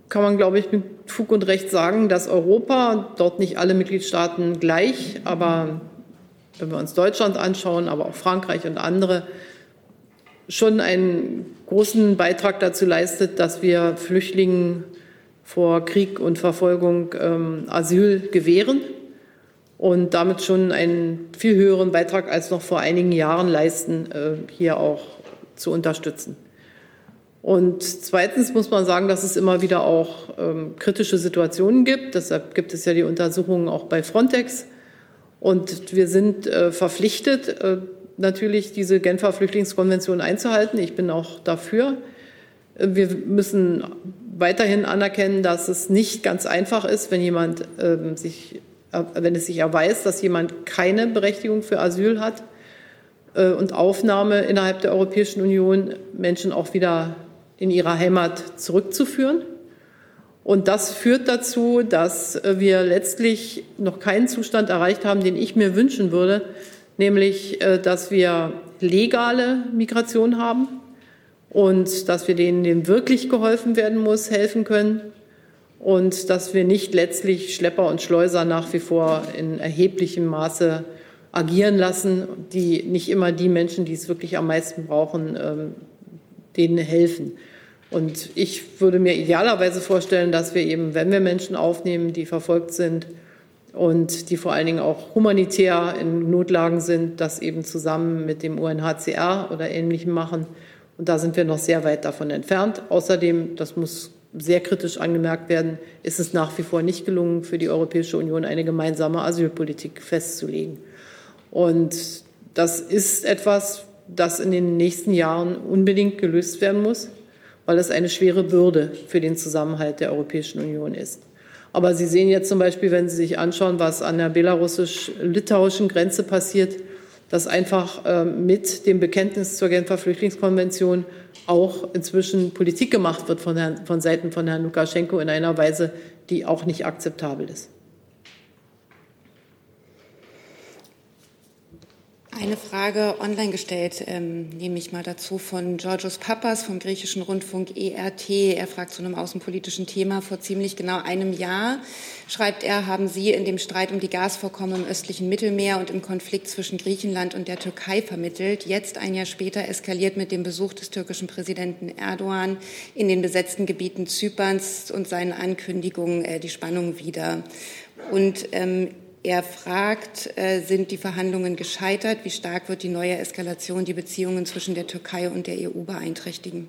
S2: kann man, glaube ich, mit Fug und Recht sagen, dass Europa, dort nicht alle Mitgliedstaaten gleich, aber wenn wir uns Deutschland anschauen, aber auch Frankreich und andere, schon einen großen Beitrag dazu leistet, dass wir Flüchtlingen vor Krieg und Verfolgung ähm, Asyl gewähren und damit schon einen viel höheren Beitrag als noch vor einigen Jahren leisten, äh, hier auch zu unterstützen. Und zweitens muss man sagen, dass es immer wieder auch ähm, kritische Situationen gibt. Deshalb gibt es ja die Untersuchungen auch bei Frontex. Und wir sind äh, verpflichtet, äh, natürlich diese Genfer Flüchtlingskonvention einzuhalten. Ich bin auch dafür. Wir müssen weiterhin anerkennen, dass es nicht ganz einfach ist, wenn jemand ähm, sich, wenn es sich erweist, dass jemand keine Berechtigung für Asyl hat äh, und Aufnahme innerhalb der Europäischen Union Menschen auch wieder in ihrer Heimat zurückzuführen. Und das führt dazu, dass wir letztlich noch keinen Zustand erreicht haben, den ich mir wünschen würde, nämlich äh, dass wir legale Migration haben und dass wir denen, denen wirklich geholfen werden muss, helfen können und dass wir nicht letztlich Schlepper und Schleuser nach wie vor in erheblichem Maße agieren lassen, die nicht immer die Menschen, die es wirklich am meisten brauchen, ähm, denen helfen. Und ich würde mir idealerweise vorstellen, dass wir eben, wenn wir Menschen aufnehmen, die verfolgt sind und die vor allen Dingen auch humanitär in Notlagen sind, das eben zusammen mit dem UNHCR oder Ähnlichem machen. Und da sind wir noch sehr weit davon entfernt. Außerdem, das muss sehr kritisch angemerkt werden, ist es nach wie vor nicht gelungen, für die Europäische Union eine gemeinsame Asylpolitik festzulegen. Und das ist etwas, das in den nächsten Jahren unbedingt gelöst werden muss, weil es eine schwere Bürde für den Zusammenhalt der Europäischen Union ist. Aber Sie sehen jetzt zum Beispiel, wenn Sie sich anschauen, was an der belarussisch-litauischen Grenze passiert, dass einfach ähm, mit dem Bekenntnis zur Genfer Flüchtlingskonvention auch inzwischen Politik gemacht wird von, Herrn, von Seiten von Herrn Lukaschenko in einer Weise, die auch nicht akzeptabel ist.
S1: Eine Frage online gestellt, ähm, nehme ich mal dazu, von Georgios Papas vom griechischen Rundfunk ERT. Er fragt zu einem außenpolitischen Thema. Vor ziemlich genau einem Jahr, schreibt er, haben Sie in dem Streit um die Gasvorkommen im östlichen Mittelmeer und im Konflikt zwischen Griechenland und der Türkei vermittelt. Jetzt, ein Jahr später, eskaliert mit dem Besuch des türkischen Präsidenten Erdogan in den besetzten Gebieten Zyperns und seinen Ankündigungen äh, die Spannung wieder. Und ähm, er fragt, äh, sind die Verhandlungen gescheitert? Wie stark wird die neue Eskalation die Beziehungen zwischen der Türkei und der EU beeinträchtigen?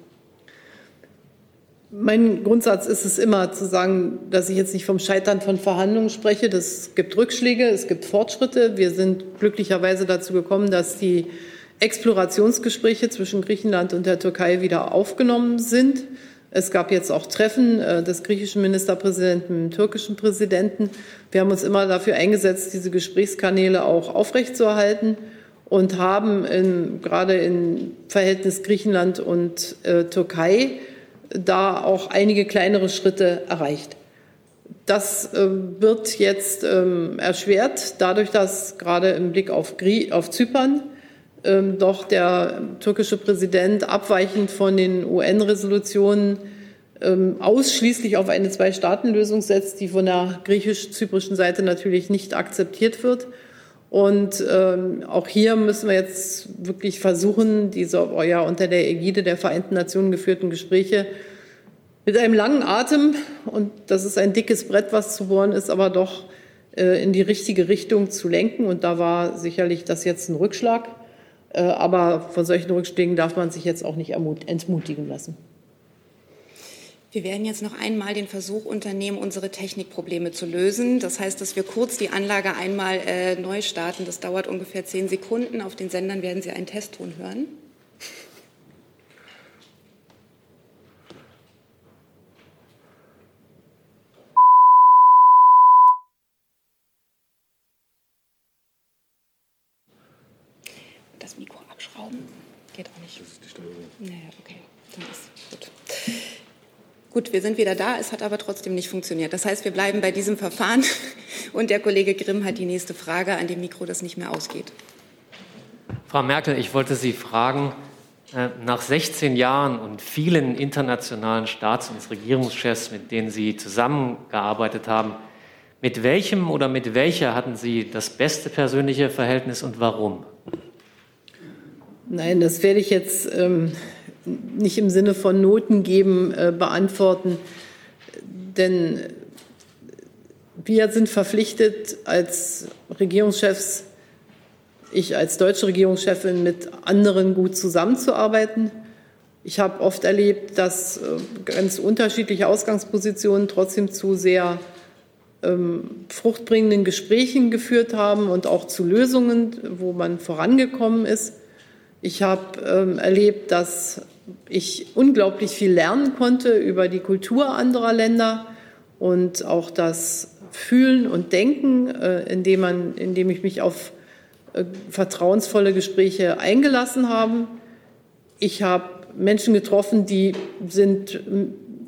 S2: Mein Grundsatz ist es immer zu sagen, dass ich jetzt nicht vom Scheitern von Verhandlungen spreche. Es gibt Rückschläge, es gibt Fortschritte. Wir sind glücklicherweise dazu gekommen, dass die Explorationsgespräche zwischen Griechenland und der Türkei wieder aufgenommen sind. Es gab jetzt auch Treffen äh, des griechischen Ministerpräsidenten mit dem türkischen Präsidenten. Wir haben uns immer dafür eingesetzt, diese Gesprächskanäle auch aufrechtzuerhalten und haben in, gerade im Verhältnis Griechenland und äh, Türkei da auch einige kleinere Schritte erreicht. Das äh, wird jetzt ähm, erschwert, dadurch, dass gerade im Blick auf, Grie auf Zypern ähm, doch der türkische Präsident abweichend von den UN-Resolutionen ähm, ausschließlich auf eine Zwei-Staaten-Lösung setzt, die von der griechisch-zyprischen Seite natürlich nicht akzeptiert wird. Und ähm, auch hier müssen wir jetzt wirklich versuchen, diese ja unter der Ägide der Vereinten Nationen geführten Gespräche mit einem langen Atem, und das ist ein dickes Brett, was zu bohren ist, aber doch äh, in die richtige Richtung zu lenken. Und da war sicherlich das jetzt ein Rückschlag. Äh, aber von solchen Rückschlägen darf man sich jetzt auch nicht entmutigen lassen.
S1: Wir werden jetzt noch einmal den Versuch unternehmen, unsere Technikprobleme zu lösen. Das heißt, dass wir kurz die Anlage einmal äh, neu starten. Das dauert ungefähr zehn Sekunden. Auf den Sendern werden Sie einen Testton hören. Das Mikro abschrauben geht auch nicht. Das ist die Steuerung. Naja, okay, dann ist gut. Gut, wir sind wieder da. Es hat aber trotzdem nicht funktioniert. Das heißt, wir bleiben bei diesem Verfahren. Und der Kollege Grimm hat die nächste Frage an dem Mikro, das nicht mehr ausgeht.
S12: Frau Merkel, ich wollte Sie fragen, äh, nach 16 Jahren und vielen internationalen Staats- und Regierungschefs, mit denen Sie zusammengearbeitet haben, mit welchem oder mit welcher hatten Sie das beste persönliche Verhältnis und warum?
S2: Nein, das werde ich jetzt ähm, nicht im Sinne von Noten geben äh, beantworten, denn wir sind verpflichtet als Regierungschefs, ich als deutsche Regierungschefin mit anderen gut zusammenzuarbeiten. Ich habe oft erlebt, dass äh, ganz unterschiedliche Ausgangspositionen trotzdem zu sehr ähm, fruchtbringenden Gesprächen geführt haben und auch zu Lösungen, wo man vorangekommen ist. Ich habe ähm, erlebt, dass ich unglaublich viel lernen konnte über die Kultur anderer Länder und auch das Fühlen und Denken, äh, indem, man, indem ich mich auf äh, vertrauensvolle Gespräche eingelassen habe. Ich habe Menschen getroffen, die sind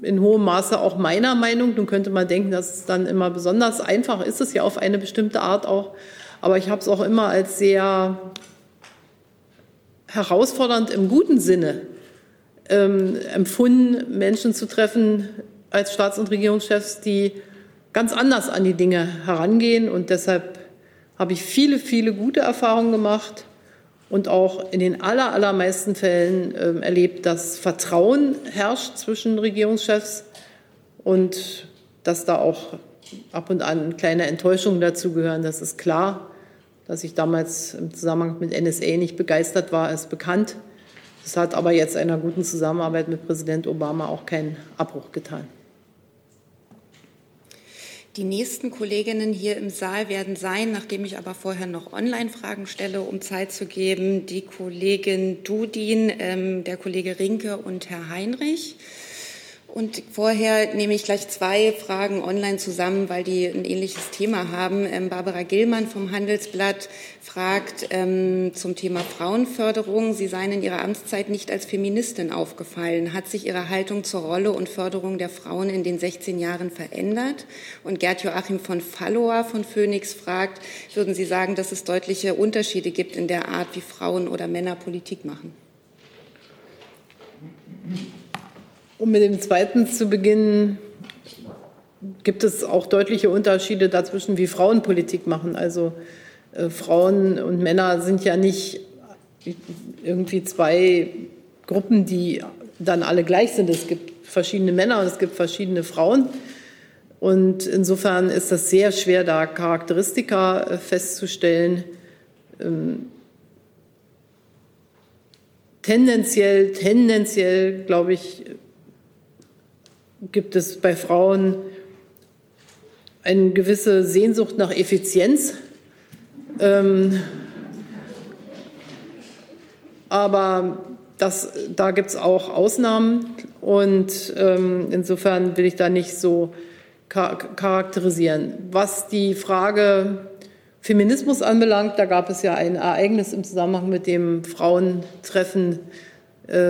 S2: in hohem Maße auch meiner Meinung. Nun könnte man denken, dass es dann immer besonders einfach ist, es ja auf eine bestimmte Art auch. Aber ich habe es auch immer als sehr herausfordernd im guten Sinne ähm, empfunden, Menschen zu treffen als Staats- und Regierungschefs, die ganz anders an die Dinge herangehen. Und deshalb habe ich viele, viele gute Erfahrungen gemacht und auch in den aller, allermeisten Fällen äh, erlebt, dass Vertrauen herrscht zwischen Regierungschefs und dass da auch ab und an kleine Enttäuschungen dazugehören. Das ist klar. Dass ich damals im Zusammenhang mit NSA nicht begeistert war, ist bekannt. Das hat aber jetzt einer guten Zusammenarbeit mit Präsident Obama auch keinen Abbruch getan.
S1: Die nächsten Kolleginnen hier im Saal werden sein, nachdem ich aber vorher noch Online-Fragen stelle, um Zeit zu geben, die Kollegin Dudin, ähm, der Kollege Rinke und Herr Heinrich. Und vorher nehme ich gleich zwei Fragen online zusammen, weil die ein ähnliches Thema haben. Ähm, Barbara Gillmann vom Handelsblatt fragt ähm, zum Thema Frauenförderung. Sie seien in Ihrer Amtszeit nicht als Feministin aufgefallen. Hat sich Ihre Haltung zur Rolle und Förderung der Frauen in den 16 Jahren verändert? Und Gerd Joachim von Fallower von Phoenix fragt, würden Sie sagen, dass es deutliche Unterschiede gibt in der Art, wie Frauen oder Männer Politik machen?
S2: Um mit dem zweiten zu beginnen, gibt es auch deutliche Unterschiede dazwischen, wie Frauen Politik machen. Also äh, Frauen und Männer sind ja nicht irgendwie zwei Gruppen, die dann alle gleich sind. Es gibt verschiedene Männer und es gibt verschiedene Frauen. Und insofern ist das sehr schwer, da Charakteristika äh, festzustellen. Ähm, tendenziell, tendenziell, glaube ich, gibt es bei Frauen eine gewisse Sehnsucht nach Effizienz. Ähm, Aber das, da gibt es auch Ausnahmen und ähm, insofern will ich da nicht so charakterisieren. Was die Frage Feminismus anbelangt, da gab es ja ein Ereignis im Zusammenhang mit dem Frauentreffen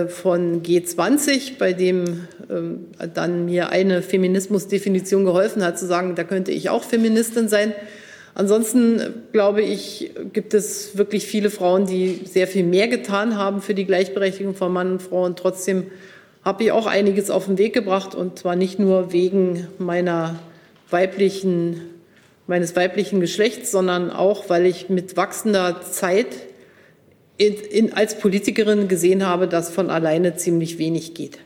S2: von G20, bei dem ähm, dann mir eine Feminismusdefinition geholfen hat, zu sagen, da könnte ich auch Feministin sein. Ansonsten glaube ich, gibt es wirklich viele Frauen, die sehr viel mehr getan haben für die Gleichberechtigung von Mann und Frau. Und trotzdem habe ich auch einiges auf den Weg gebracht und zwar nicht nur wegen meiner weiblichen, meines weiblichen Geschlechts, sondern auch, weil ich mit wachsender Zeit in, in, als Politikerin gesehen habe, dass von alleine ziemlich wenig geht.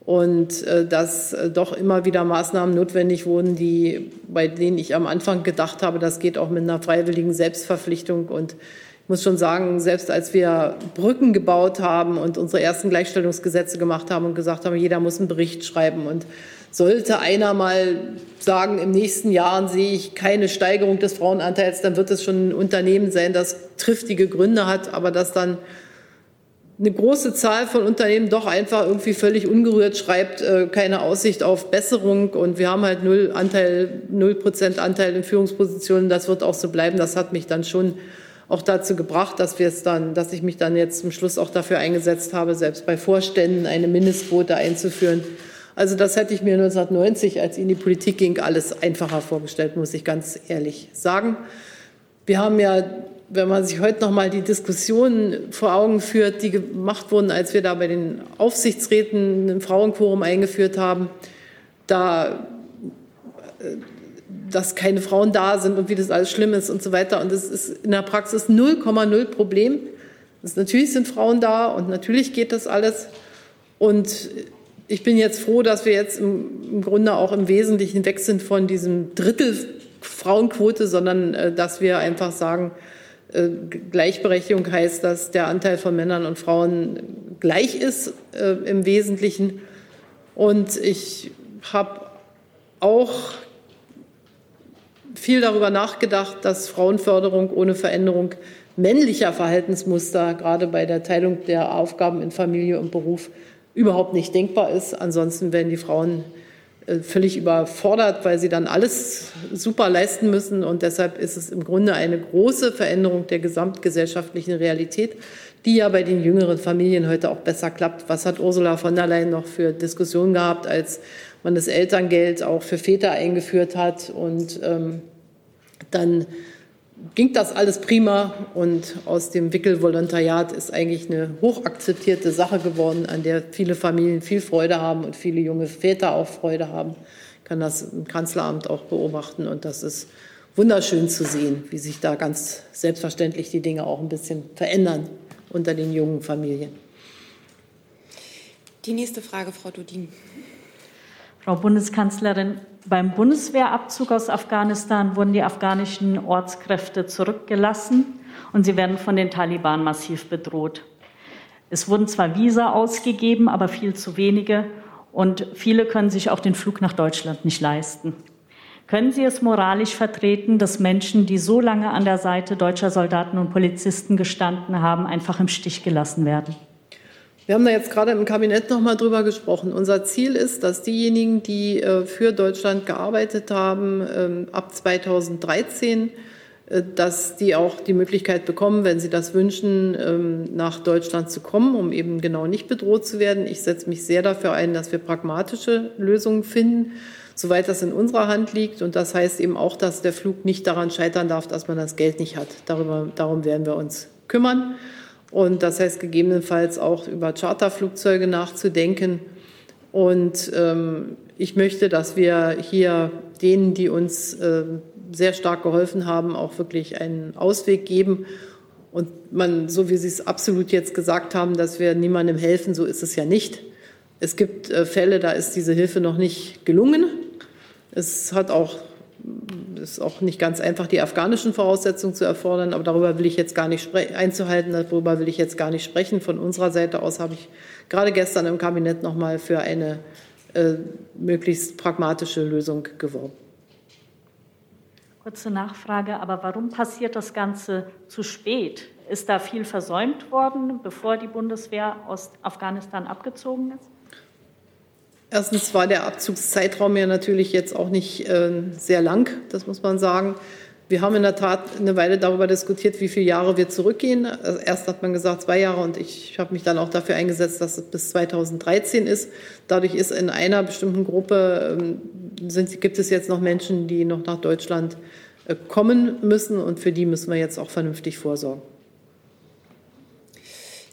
S2: Und äh, dass äh, doch immer wieder Maßnahmen notwendig wurden, die, bei denen ich am Anfang gedacht habe, das geht auch mit einer freiwilligen Selbstverpflichtung. Und ich muss schon sagen, selbst als wir Brücken gebaut haben und unsere ersten Gleichstellungsgesetze gemacht haben und gesagt haben, jeder muss einen Bericht schreiben und sollte einer mal sagen, im nächsten Jahr sehe ich keine Steigerung des Frauenanteils, dann wird es schon ein Unternehmen sein, das triftige Gründe hat, aber das dann eine große Zahl von Unternehmen doch einfach irgendwie völlig ungerührt schreibt, äh, keine Aussicht auf Besserung und wir haben halt null Anteil, null Prozent Anteil in Führungspositionen. Das wird auch so bleiben. Das hat mich dann schon auch dazu gebracht, dass wir es dann, dass ich mich dann jetzt zum Schluss auch dafür eingesetzt habe, selbst bei Vorständen eine Mindestquote einzuführen also das hätte ich mir 1990, als ich in die Politik ging, alles einfacher vorgestellt, muss ich ganz ehrlich sagen. Wir haben ja, wenn man sich heute noch mal die Diskussionen vor Augen führt, die gemacht wurden, als wir da bei den Aufsichtsräten ein Frauenquorum eingeführt haben, da äh, dass keine Frauen da sind und wie das alles schlimm ist und so weiter. Und es ist in der Praxis 0,0 Problem. Natürlich sind Frauen da und natürlich geht das alles. Und ich bin jetzt froh, dass wir jetzt im, im, Grunde auch im Wesentlichen weg sind von diesem Drittel Frauenquote, sondern äh, dass wir einfach sagen, äh, Gleichberechtigung heißt, dass der Anteil von Männern und Frauen gleich ist äh, im Wesentlichen. Und ich habe auch viel darüber nachgedacht, dass Frauenförderung ohne Veränderung männlicher Verhaltensmuster, gerade bei der Teilung der Aufgaben in Familie und Beruf, überhaupt nicht denkbar ist. Ansonsten werden die Frauen äh, völlig überfordert, weil sie dann alles super leisten müssen. Und deshalb ist es im Grunde eine große Veränderung der gesamtgesellschaftlichen Realität, die ja bei den jüngeren Familien heute auch besser klappt. Was hat Ursula von der Leyen noch für Diskussionen gehabt, als man das Elterngeld auch für Väter eingeführt hat und ähm, dann ging das alles prima und aus dem Wickelvolontariat ist eigentlich eine hochakzeptierte Sache geworden, an der viele Familien viel Freude haben und viele junge Väter auch Freude haben. Ich kann das im Kanzleramt auch beobachten und das ist wunderschön zu sehen, wie sich da ganz selbstverständlich die Dinge auch ein bisschen verändern unter den jungen Familien.
S1: Die nächste Frage, Frau Dudin.
S5: Frau Bundeskanzlerin, beim Bundeswehrabzug aus Afghanistan wurden die afghanischen Ortskräfte zurückgelassen und sie werden von den Taliban massiv bedroht. Es wurden zwar Visa ausgegeben, aber viel zu wenige und viele können sich auch den Flug nach Deutschland nicht leisten. Können Sie es moralisch vertreten, dass Menschen, die so lange an der Seite deutscher Soldaten und Polizisten gestanden haben, einfach im Stich gelassen werden?
S2: Wir haben da jetzt gerade im Kabinett noch mal drüber gesprochen. Unser Ziel ist, dass diejenigen, die äh, für Deutschland gearbeitet haben, ähm, ab 2013, äh, dass die auch die Möglichkeit bekommen, wenn sie das wünschen, ähm, nach Deutschland zu kommen, um eben genau nicht bedroht zu werden. Ich setze mich sehr dafür ein, dass wir pragmatische Lösungen finden, soweit das in unserer Hand liegt. Und das heißt eben auch, dass der Flug nicht daran scheitern darf, dass man das Geld nicht hat. Darüber, darum werden wir uns kümmern. Und das heißt gegebenenfalls auch über Charterflugzeuge nachzudenken. Und ähm, ich möchte, dass wir hier denen, die uns äh, sehr stark geholfen haben, auch wirklich einen Ausweg geben. Und man, so wie Sie es absolut jetzt gesagt haben, dass wir niemandem helfen, so ist es ja nicht. Es gibt äh, Fälle, da ist diese Hilfe noch nicht gelungen. Es hat auch es ist auch nicht ganz einfach, die afghanischen Voraussetzungen zu erfordern, aber darüber will ich jetzt gar nicht einzuhalten, darüber will ich jetzt gar nicht sprechen. Von unserer Seite aus habe ich gerade gestern im Kabinett noch mal für eine äh, möglichst pragmatische Lösung geworben.
S5: Kurze Nachfrage, aber warum passiert das Ganze zu spät? Ist da viel versäumt worden, bevor die Bundeswehr aus Afghanistan abgezogen ist?
S2: Erstens war der Abzugszeitraum ja natürlich jetzt auch nicht äh, sehr lang, das muss man sagen. Wir haben in der Tat eine Weile darüber diskutiert, wie viele Jahre wir zurückgehen. Also erst hat man gesagt zwei Jahre und ich habe mich dann auch dafür eingesetzt, dass es bis 2013 ist. Dadurch ist in einer bestimmten Gruppe ähm, sind, gibt es jetzt noch Menschen, die noch nach Deutschland äh, kommen müssen und für die müssen wir jetzt auch vernünftig vorsorgen.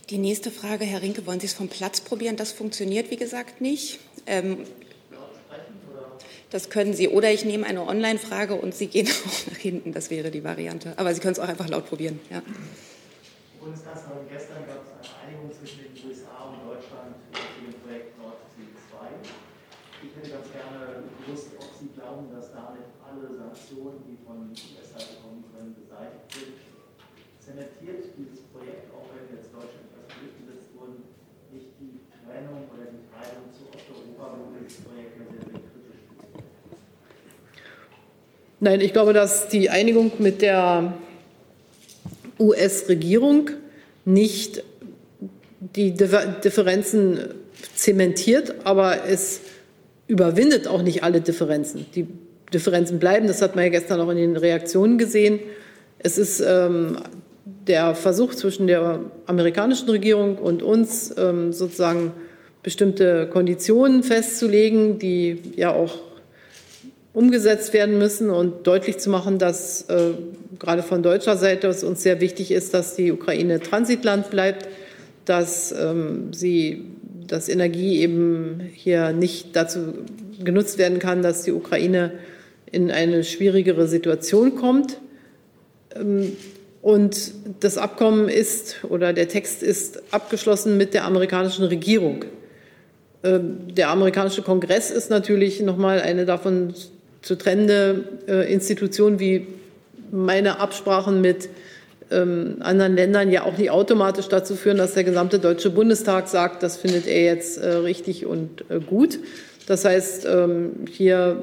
S1: Die nächste Frage, Herr Rinke, wollen Sie es vom Platz probieren? Das funktioniert, wie gesagt, nicht. Ähm, das können Sie. Oder ich nehme eine Online-Frage und Sie gehen auch nach hinten. Das wäre die Variante. Aber Sie können es auch einfach laut probieren. Ja.
S9: Bundeskanzlerin, gestern gab es eine Einigung zwischen den USA und Deutschland zu dem Projekt Nord Stream 2. Ich hätte ganz gerne gewusst, ob Sie glauben, dass damit alle Sanktionen, die von US-Seite können, beseitigt sind. Zementiert dieses Projekt, auch wenn jetzt Deutschland etwas durchgesetzt wurden, nicht die Trennung oder die Teilung zu Osteuropa, wo sehr, sehr
S2: Nein, ich glaube, dass die Einigung mit der US-Regierung nicht die Differenzen zementiert, aber es überwindet auch nicht alle Differenzen. Die Differenzen bleiben, das hat man ja gestern auch in den Reaktionen gesehen. Es ist ähm, der Versuch zwischen der amerikanischen Regierung und uns ähm, sozusagen bestimmte Konditionen festzulegen, die ja auch umgesetzt werden müssen und deutlich zu machen, dass äh, gerade von deutscher Seite es uns sehr wichtig ist, dass die Ukraine Transitland bleibt, dass ähm, sie dass Energie eben hier nicht dazu genutzt werden kann, dass die Ukraine in eine schwierigere Situation kommt. Ähm, und das Abkommen ist oder der Text ist abgeschlossen mit der amerikanischen Regierung. Ähm, der amerikanische Kongress ist natürlich nochmal eine davon zu trennende äh, Institution wie meine Absprachen mit ähm, anderen Ländern ja auch nicht automatisch dazu führen, dass der gesamte Deutsche Bundestag sagt, das findet er jetzt äh, richtig und äh, gut. Das heißt, ähm, hier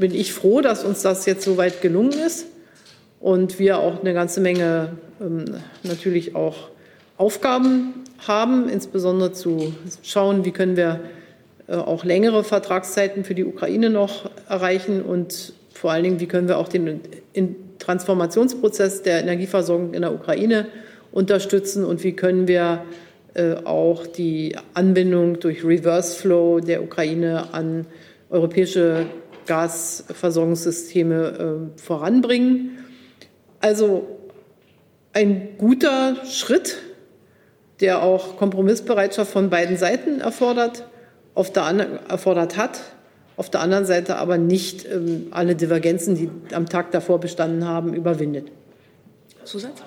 S2: bin ich froh, dass uns das jetzt so weit gelungen ist und wir auch eine ganze Menge ähm, natürlich auch Aufgaben haben, insbesondere zu schauen, wie können wir äh, auch längere Vertragszeiten für die Ukraine noch erreichen und vor allen Dingen, wie können wir auch den Transformationsprozess der Energieversorgung in der Ukraine unterstützen und wie können wir äh, auch die Anbindung durch Reverse Flow der Ukraine an europäische Gasversorgungssysteme äh, voranbringen. Also ein guter Schritt, der auch Kompromissbereitschaft von beiden Seiten erfordert auf der erfordert hat, auf der anderen Seite aber nicht ähm, alle Divergenzen, die am Tag davor bestanden haben, überwindet.
S1: Zusatz?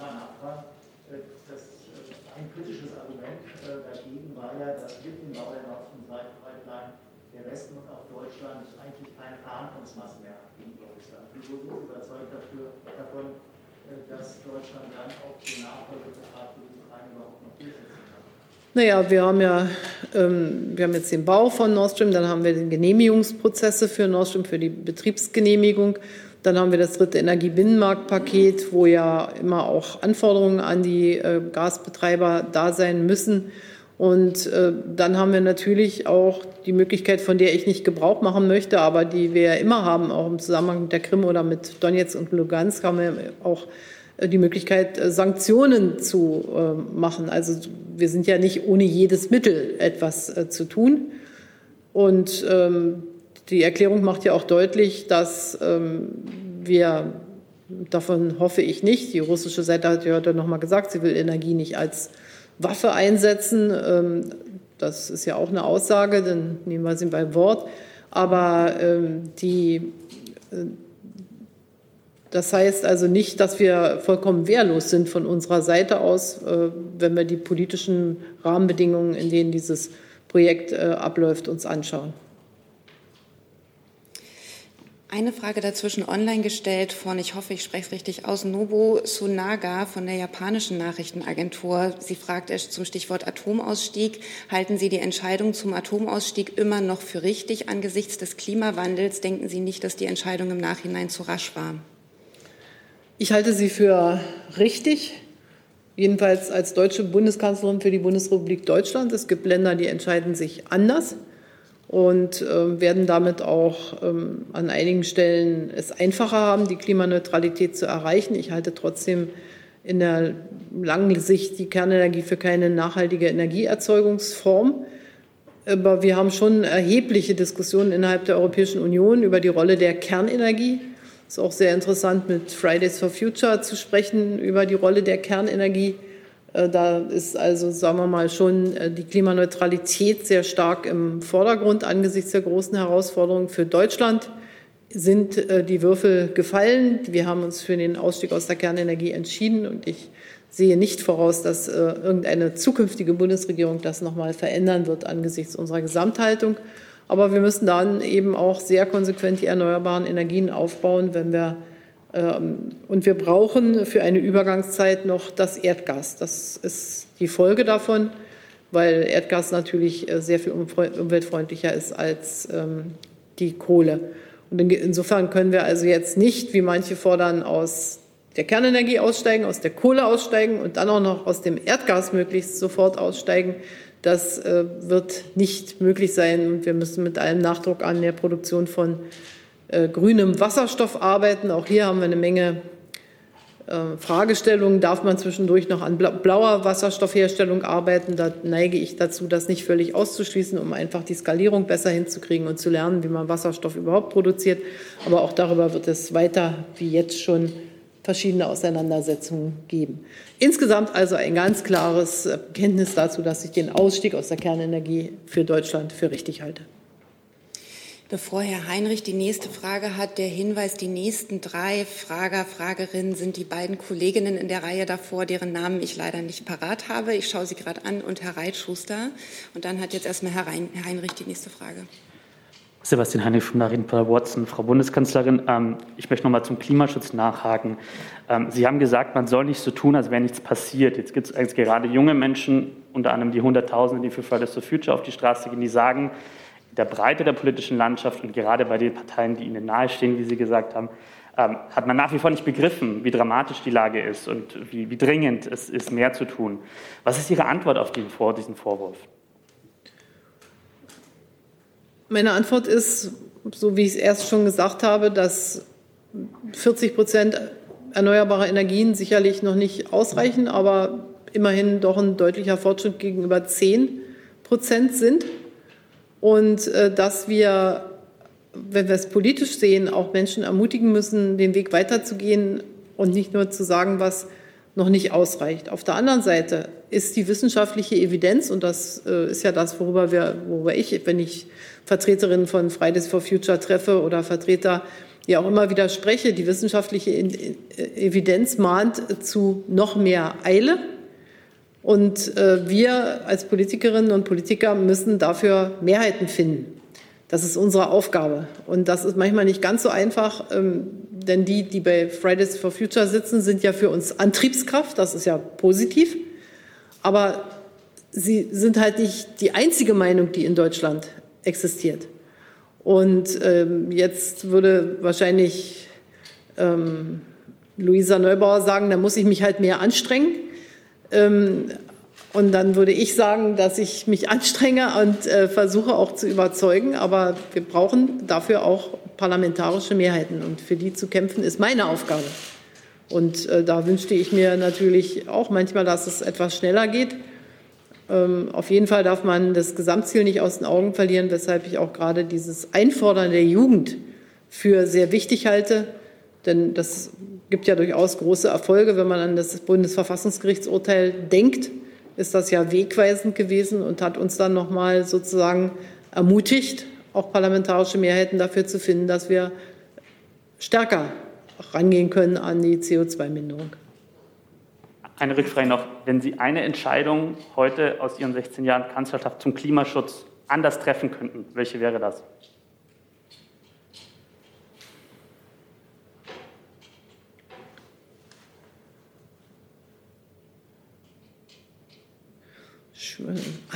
S9: Ein kritisches Argument dagegen war ja, dass mit dem Bau der Nord Stream Pipeline der Westen und auch Deutschland eigentlich keine Verhandlungsmasse mehr hat gegenüber Russland. Wie sind Sie überzeugt dafür, davon, dass Deutschland dann auch den Nachfolgevertrag für die Ukraine überhaupt noch durchsetzt?
S2: Naja, wir haben ja ähm, wir haben jetzt den Bau von Nord Stream, dann haben wir die Genehmigungsprozesse für Nord Stream, für die Betriebsgenehmigung. Dann haben wir das dritte Energiebinnenmarktpaket, wo ja immer auch Anforderungen an die äh, Gasbetreiber da sein müssen. Und äh, dann haben wir natürlich auch die Möglichkeit, von der ich nicht Gebrauch machen möchte, aber die wir ja immer haben, auch im Zusammenhang mit der Krim oder mit Donetsk und Lugansk, haben wir auch die Möglichkeit, äh, Sanktionen zu äh, machen. Also wir sind ja nicht ohne jedes Mittel etwas zu tun. Und ähm, die Erklärung macht ja auch deutlich, dass ähm, wir, davon hoffe ich nicht, die russische Seite hat ja heute nochmal gesagt, sie will Energie nicht als Waffe einsetzen. Ähm, das ist ja auch eine Aussage, dann nehmen wir sie beim Wort. Aber die das heißt also nicht, dass wir vollkommen wehrlos sind von unserer Seite aus, äh, wenn wir die politischen Rahmenbedingungen, in denen dieses Projekt äh, abläuft, uns anschauen.
S1: Eine Frage dazwischen online gestellt von, ich hoffe, ich spreche es richtig aus, Nobu Sunaga von der japanischen Nachrichtenagentur. Sie fragt zum Stichwort Atomausstieg. Halten Sie die Entscheidung zum Atomausstieg immer noch für richtig angesichts des Klimawandels? Denken Sie nicht, dass die Entscheidung im Nachhinein zu rasch war?
S2: Ich halte sie für richtig. jedenfalls als deutsche Bundeskanzlerin für die Bundesrepublik Deutschland. Es gibt Länder, die entscheiden sich anders und äh, werden damit auch ähm, an einigen Stellen es einfacher haben, die Klimaneutralität zu erreichen. Ich halte trotzdem in der langen Sicht die Kernenergie für keine nachhaltige Energieerzeugungsform. Aber wir haben schon erhebliche Diskussionen innerhalb der Europäischen Union über die Rolle der Kernenergie. Es ist auch sehr interessant, mit Fridays for Future zu sprechen über die Rolle der Kernenergie. Äh, da ist also, sagen wir mal, schon äh, die Klimaneutralität sehr stark im Vordergrund angesichts der großen Herausforderungen für Deutschland sind äh, die Würfel gefallen. Wir haben uns für den Ausstieg aus der Kernenergie entschieden und ich sehe nicht voraus, dass irgendeine zukünftige Bundesregierung das nochmal verändern wird angesichts unserer Gesamthaltung. Aber wir müssen dann eben auch sehr konsequent die erneuerbaren Energien aufbauen, wenn wir ähm, und wir brauchen für eine Übergangszeit noch das Erdgas. Das ist die Folge davon, weil Erdgas natürlich äh, sehr viel umweltfreundlicher ist als ähm, die Kohle. Und insofern können wir also jetzt nicht, wie manche fordern, aus der Kernenergie aussteigen, aus der Kohle aussteigen und dann auch noch aus dem Erdgas möglichst sofort aussteigen. Das äh, wird nicht möglich sein. Und wir müssen mit allem Nachdruck an der Produktion von äh, grünem Wasserstoff arbeiten. Auch hier haben wir eine Menge äh, Fragestellungen. Darf man zwischendurch noch an blauer Wasserstoffherstellung arbeiten? Da neige ich dazu, das nicht völlig auszuschließen, um einfach die Skalierung besser hinzukriegen und zu lernen, wie man Wasserstoff überhaupt produziert. Aber auch darüber wird es weiter wie jetzt schon verschiedene Auseinandersetzungen geben. Insgesamt also ein ganz klares Bekenntnis dazu, dass ich den Ausstieg aus der Kernenergie für Deutschland für richtig halte.
S1: Bevor Herr Heinrich die nächste Frage hat, der Hinweis, die nächsten drei Frager, Fragerinnen sind die beiden Kolleginnen in der Reihe davor, deren Namen ich leider nicht parat habe. Ich schaue sie gerade an und Herr Reitschuster. Und dann hat jetzt erstmal Herr, Heinrich die nächste Frage.
S13: Sebastian Heinrich von Narin Watson, Frau Bundeskanzlerin. Ähm, ich möchte noch mal zum Klimaschutz nachhaken. Ähm, Sie haben gesagt, man soll nicht so tun, als wäre nichts passiert. Jetzt gibt es gerade junge Menschen, unter anderem die Hunderttausende, die für Fridays for Future auf die Straße gehen, die sagen, in der Breite der politischen Landschaft und gerade bei den Parteien, die Ihnen nahestehen, wie Sie gesagt haben, ähm, hat man nach wie vor nicht begriffen, wie dramatisch die Lage ist und wie, wie dringend es ist, mehr zu tun. Was ist Ihre Antwort auf diesen Vorwurf?
S2: Meine Antwort ist, so wie ich es erst schon gesagt habe, dass 40 Prozent erneuerbare Energien sicherlich noch nicht ausreichen, aber immerhin doch ein deutlicher Fortschritt gegenüber 10 Prozent sind. Und äh, dass wir, wenn wir es politisch sehen, auch Menschen ermutigen müssen, den Weg weiterzugehen und nicht nur zu sagen, was noch nicht ausreicht. Auf der anderen Seite ist die wissenschaftliche Evidenz, und das äh, ist ja das, worüber, wir, worüber ich, wenn ich Vertreterinnen von Fridays for Future treffe oder Vertreter, ja auch immer wieder spreche, die wissenschaftliche Evidenz mahnt zu noch mehr Eile. Und äh, wir als Politikerinnen und Politiker müssen dafür Mehrheiten finden. Das ist unsere Aufgabe. Und das ist manchmal nicht ganz so einfach, ähm, denn die, die bei Fridays for Future sitzen, sind ja für uns Antriebskraft. Das ist ja positiv. Aber sie sind halt nicht die einzige Meinung, die in Deutschland existiert. Und ähm, jetzt würde wahrscheinlich ähm, Luisa Neubauer sagen, da muss ich mich halt mehr anstrengen. Ähm, und dann würde ich sagen, dass ich mich anstrenge und äh, versuche auch zu überzeugen. Aber wir brauchen dafür auch parlamentarische Mehrheiten. Und für die zu kämpfen, ist meine Aufgabe. Und äh, da wünschte ich mir natürlich auch manchmal, dass es etwas schneller geht. Ähm, auf jeden Fall darf man das Gesamtziel nicht aus den Augen verlieren, weshalb ich auch gerade dieses Einfordern der Jugend für sehr wichtig halte. Denn das gibt ja durchaus große Erfolge. Wenn man an das Bundesverfassungsgerichtsurteil denkt, ist das ja wegweisend gewesen und hat uns dann nochmal sozusagen ermutigt, auch parlamentarische Mehrheiten dafür zu finden, dass wir stärker rangehen können an die CO2-Minderung.
S13: Eine Rückfrage noch. Wenn Sie eine Entscheidung heute aus Ihren 16 Jahren Kanzlerschaft zum Klimaschutz anders treffen könnten, welche wäre das?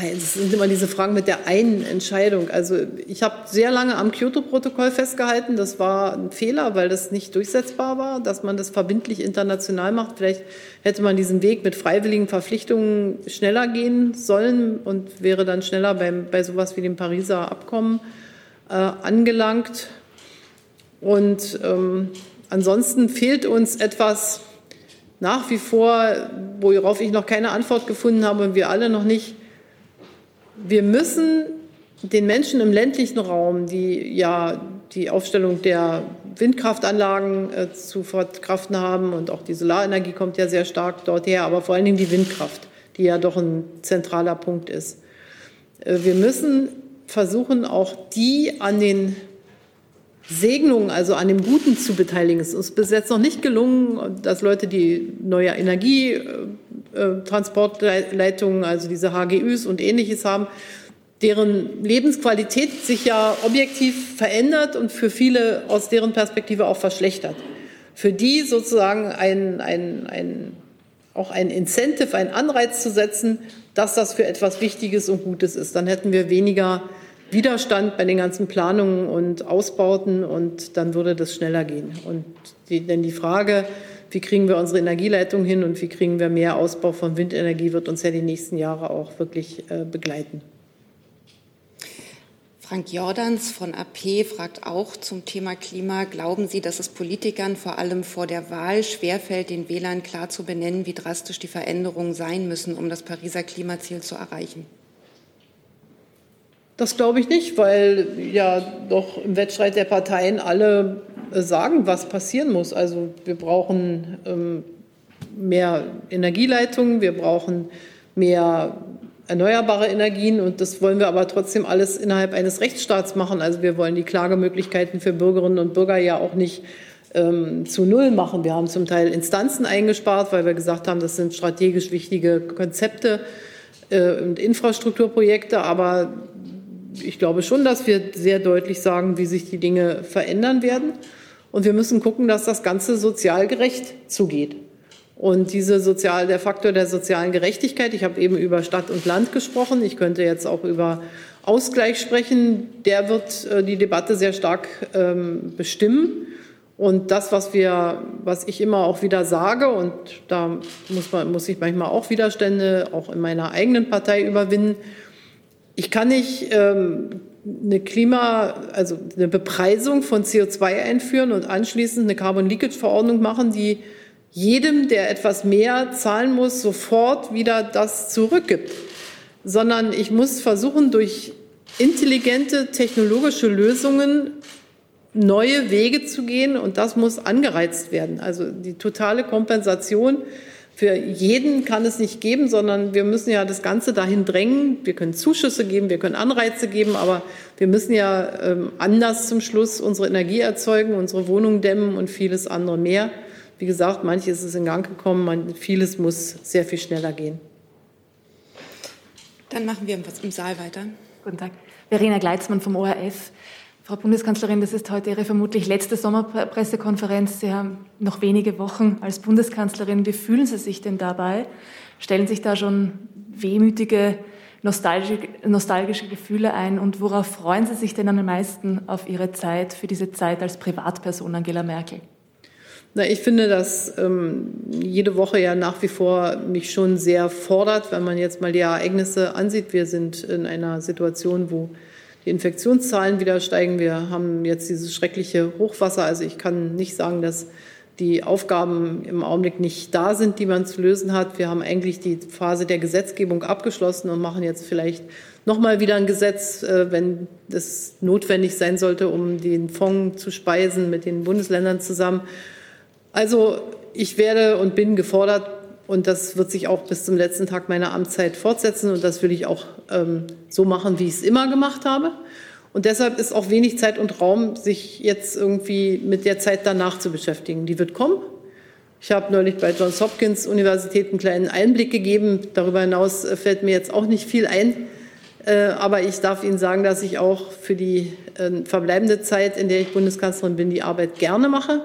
S2: Es sind immer diese Fragen mit der einen Entscheidung. Also ich habe sehr lange am Kyoto-Protokoll festgehalten. Das war ein Fehler, weil das nicht durchsetzbar war, dass man das verbindlich international macht. Vielleicht hätte man diesen Weg mit freiwilligen Verpflichtungen schneller gehen sollen und wäre dann schneller beim, bei sowas wie dem Pariser Abkommen äh, angelangt. Und ähm, ansonsten fehlt uns etwas nach wie vor, worauf ich noch keine Antwort gefunden habe und wir alle noch nicht, wir müssen den Menschen im ländlichen Raum, die ja die Aufstellung der Windkraftanlagen äh, zu verkraften haben und auch die Solarenergie kommt ja sehr stark dort her, aber vor allen Dingen die Windkraft, die ja doch ein zentraler Punkt ist. Äh, wir müssen versuchen, auch die an den Segnungen, also an dem Guten zu beteiligen. Es ist bis jetzt noch nicht gelungen, dass Leute, die neue Energietransportleitungen, äh, also diese HGÜs und ähnliches haben, deren Lebensqualität sich ja objektiv verändert und für viele aus deren Perspektive auch verschlechtert. Für die sozusagen ein, ein, ein, auch ein Incentive, ein Anreiz zu setzen, dass das für etwas Wichtiges und Gutes ist. Dann hätten wir weniger Widerstand bei den ganzen Planungen und Ausbauten und dann würde das schneller gehen. Und die, denn die Frage, wie kriegen wir unsere Energieleitung hin und wie kriegen wir mehr Ausbau von Windenergie, wird uns ja die nächsten Jahre auch wirklich äh, begleiten.
S1: Frank Jordans von AP fragt auch zum Thema Klima. Glauben Sie, dass es Politikern vor allem vor der Wahl schwerfällt, den Wählern klar zu benennen, wie drastisch die Veränderungen sein müssen, um das Pariser Klimaziel zu erreichen?
S2: Das glaube ich nicht, weil ja doch im Wettstreit der Parteien alle äh, sagen, was passieren muss. Also wir brauchen ähm, mehr Energieleitungen, wir brauchen mehr erneuerbare Energien und das wollen wir aber trotzdem alles innerhalb eines Rechtsstaats machen. Also wir wollen die Klagemöglichkeiten für Bürgerinnen und Bürger ja auch nicht ähm, zu Null machen. Wir haben zum Teil Instanzen eingespart, weil wir gesagt haben, das sind strategisch wichtige Konzepte äh, und Infrastrukturprojekte, aber ich glaube schon, dass wir sehr deutlich sagen, wie sich die Dinge verändern werden. Und wir müssen gucken, dass das Ganze sozial gerecht zugeht. Und diese sozial, der Faktor der sozialen Gerechtigkeit, ich habe eben über Stadt und Land gesprochen, ich könnte jetzt auch über Ausgleich sprechen, der wird äh, die Debatte sehr stark ähm, bestimmen. Und das, was wir, was ich immer auch wieder sage, und da muss man, muss ich manchmal auch Widerstände auch in meiner eigenen Partei überwinden, ich kann nicht ähm, eine Klima, also eine Bepreisung von CO2 einführen und anschließend eine Carbon Leakage Verordnung machen, die jedem, der etwas mehr zahlen muss, sofort wieder das zurückgibt, sondern ich muss versuchen, durch intelligente technologische Lösungen neue Wege zu gehen und das muss angereizt werden. Also die totale Kompensation für jeden kann es nicht geben, sondern wir müssen ja das Ganze dahin drängen. Wir können Zuschüsse geben, wir können Anreize geben, aber wir müssen ja ähm, anders zum Schluss unsere Energie erzeugen, unsere Wohnung dämmen und vieles andere mehr. Wie gesagt, manches ist in Gang gekommen, man, vieles muss sehr viel schneller gehen.
S1: Dann machen wir im Saal weiter.
S14: Guten Tag. Verena Gleitzmann vom ORF. Frau Bundeskanzlerin, das ist heute Ihre vermutlich letzte Sommerpressekonferenz. Sie haben noch wenige Wochen als Bundeskanzlerin. Wie fühlen Sie sich denn dabei? Stellen sich da schon wehmütige, nostalgische, nostalgische Gefühle ein? Und worauf freuen Sie sich denn am meisten auf Ihre Zeit, für diese Zeit als Privatperson Angela Merkel?
S2: Na, ich finde, dass ähm, jede Woche ja nach wie vor mich schon sehr fordert, wenn man jetzt mal die Ereignisse ansieht. Wir sind in einer Situation, wo die Infektionszahlen wieder steigen. Wir haben jetzt dieses schreckliche Hochwasser. Also ich kann nicht sagen, dass die Aufgaben im Augenblick nicht da sind, die man zu lösen hat. Wir haben eigentlich die Phase der Gesetzgebung abgeschlossen und machen jetzt vielleicht nochmal wieder ein Gesetz, äh, wenn das notwendig sein sollte, um den Fonds zu speisen mit den Bundesländern zusammen. Also ich werde und bin gefordert, und das wird sich auch bis zum letzten Tag meiner Amtszeit fortsetzen. Und das will ich auch ähm, so machen, wie ich es immer gemacht habe. Und deshalb ist auch wenig Zeit und Raum, sich jetzt irgendwie mit der Zeit danach zu beschäftigen. Die wird kommen. Ich habe neulich bei Johns Hopkins Universität einen kleinen Einblick gegeben. Darüber hinaus äh, fällt mir jetzt auch nicht viel ein. Äh, aber ich darf Ihnen sagen, dass ich auch für die äh, verbleibende Zeit, in der ich Bundeskanzlerin bin, die Arbeit gerne mache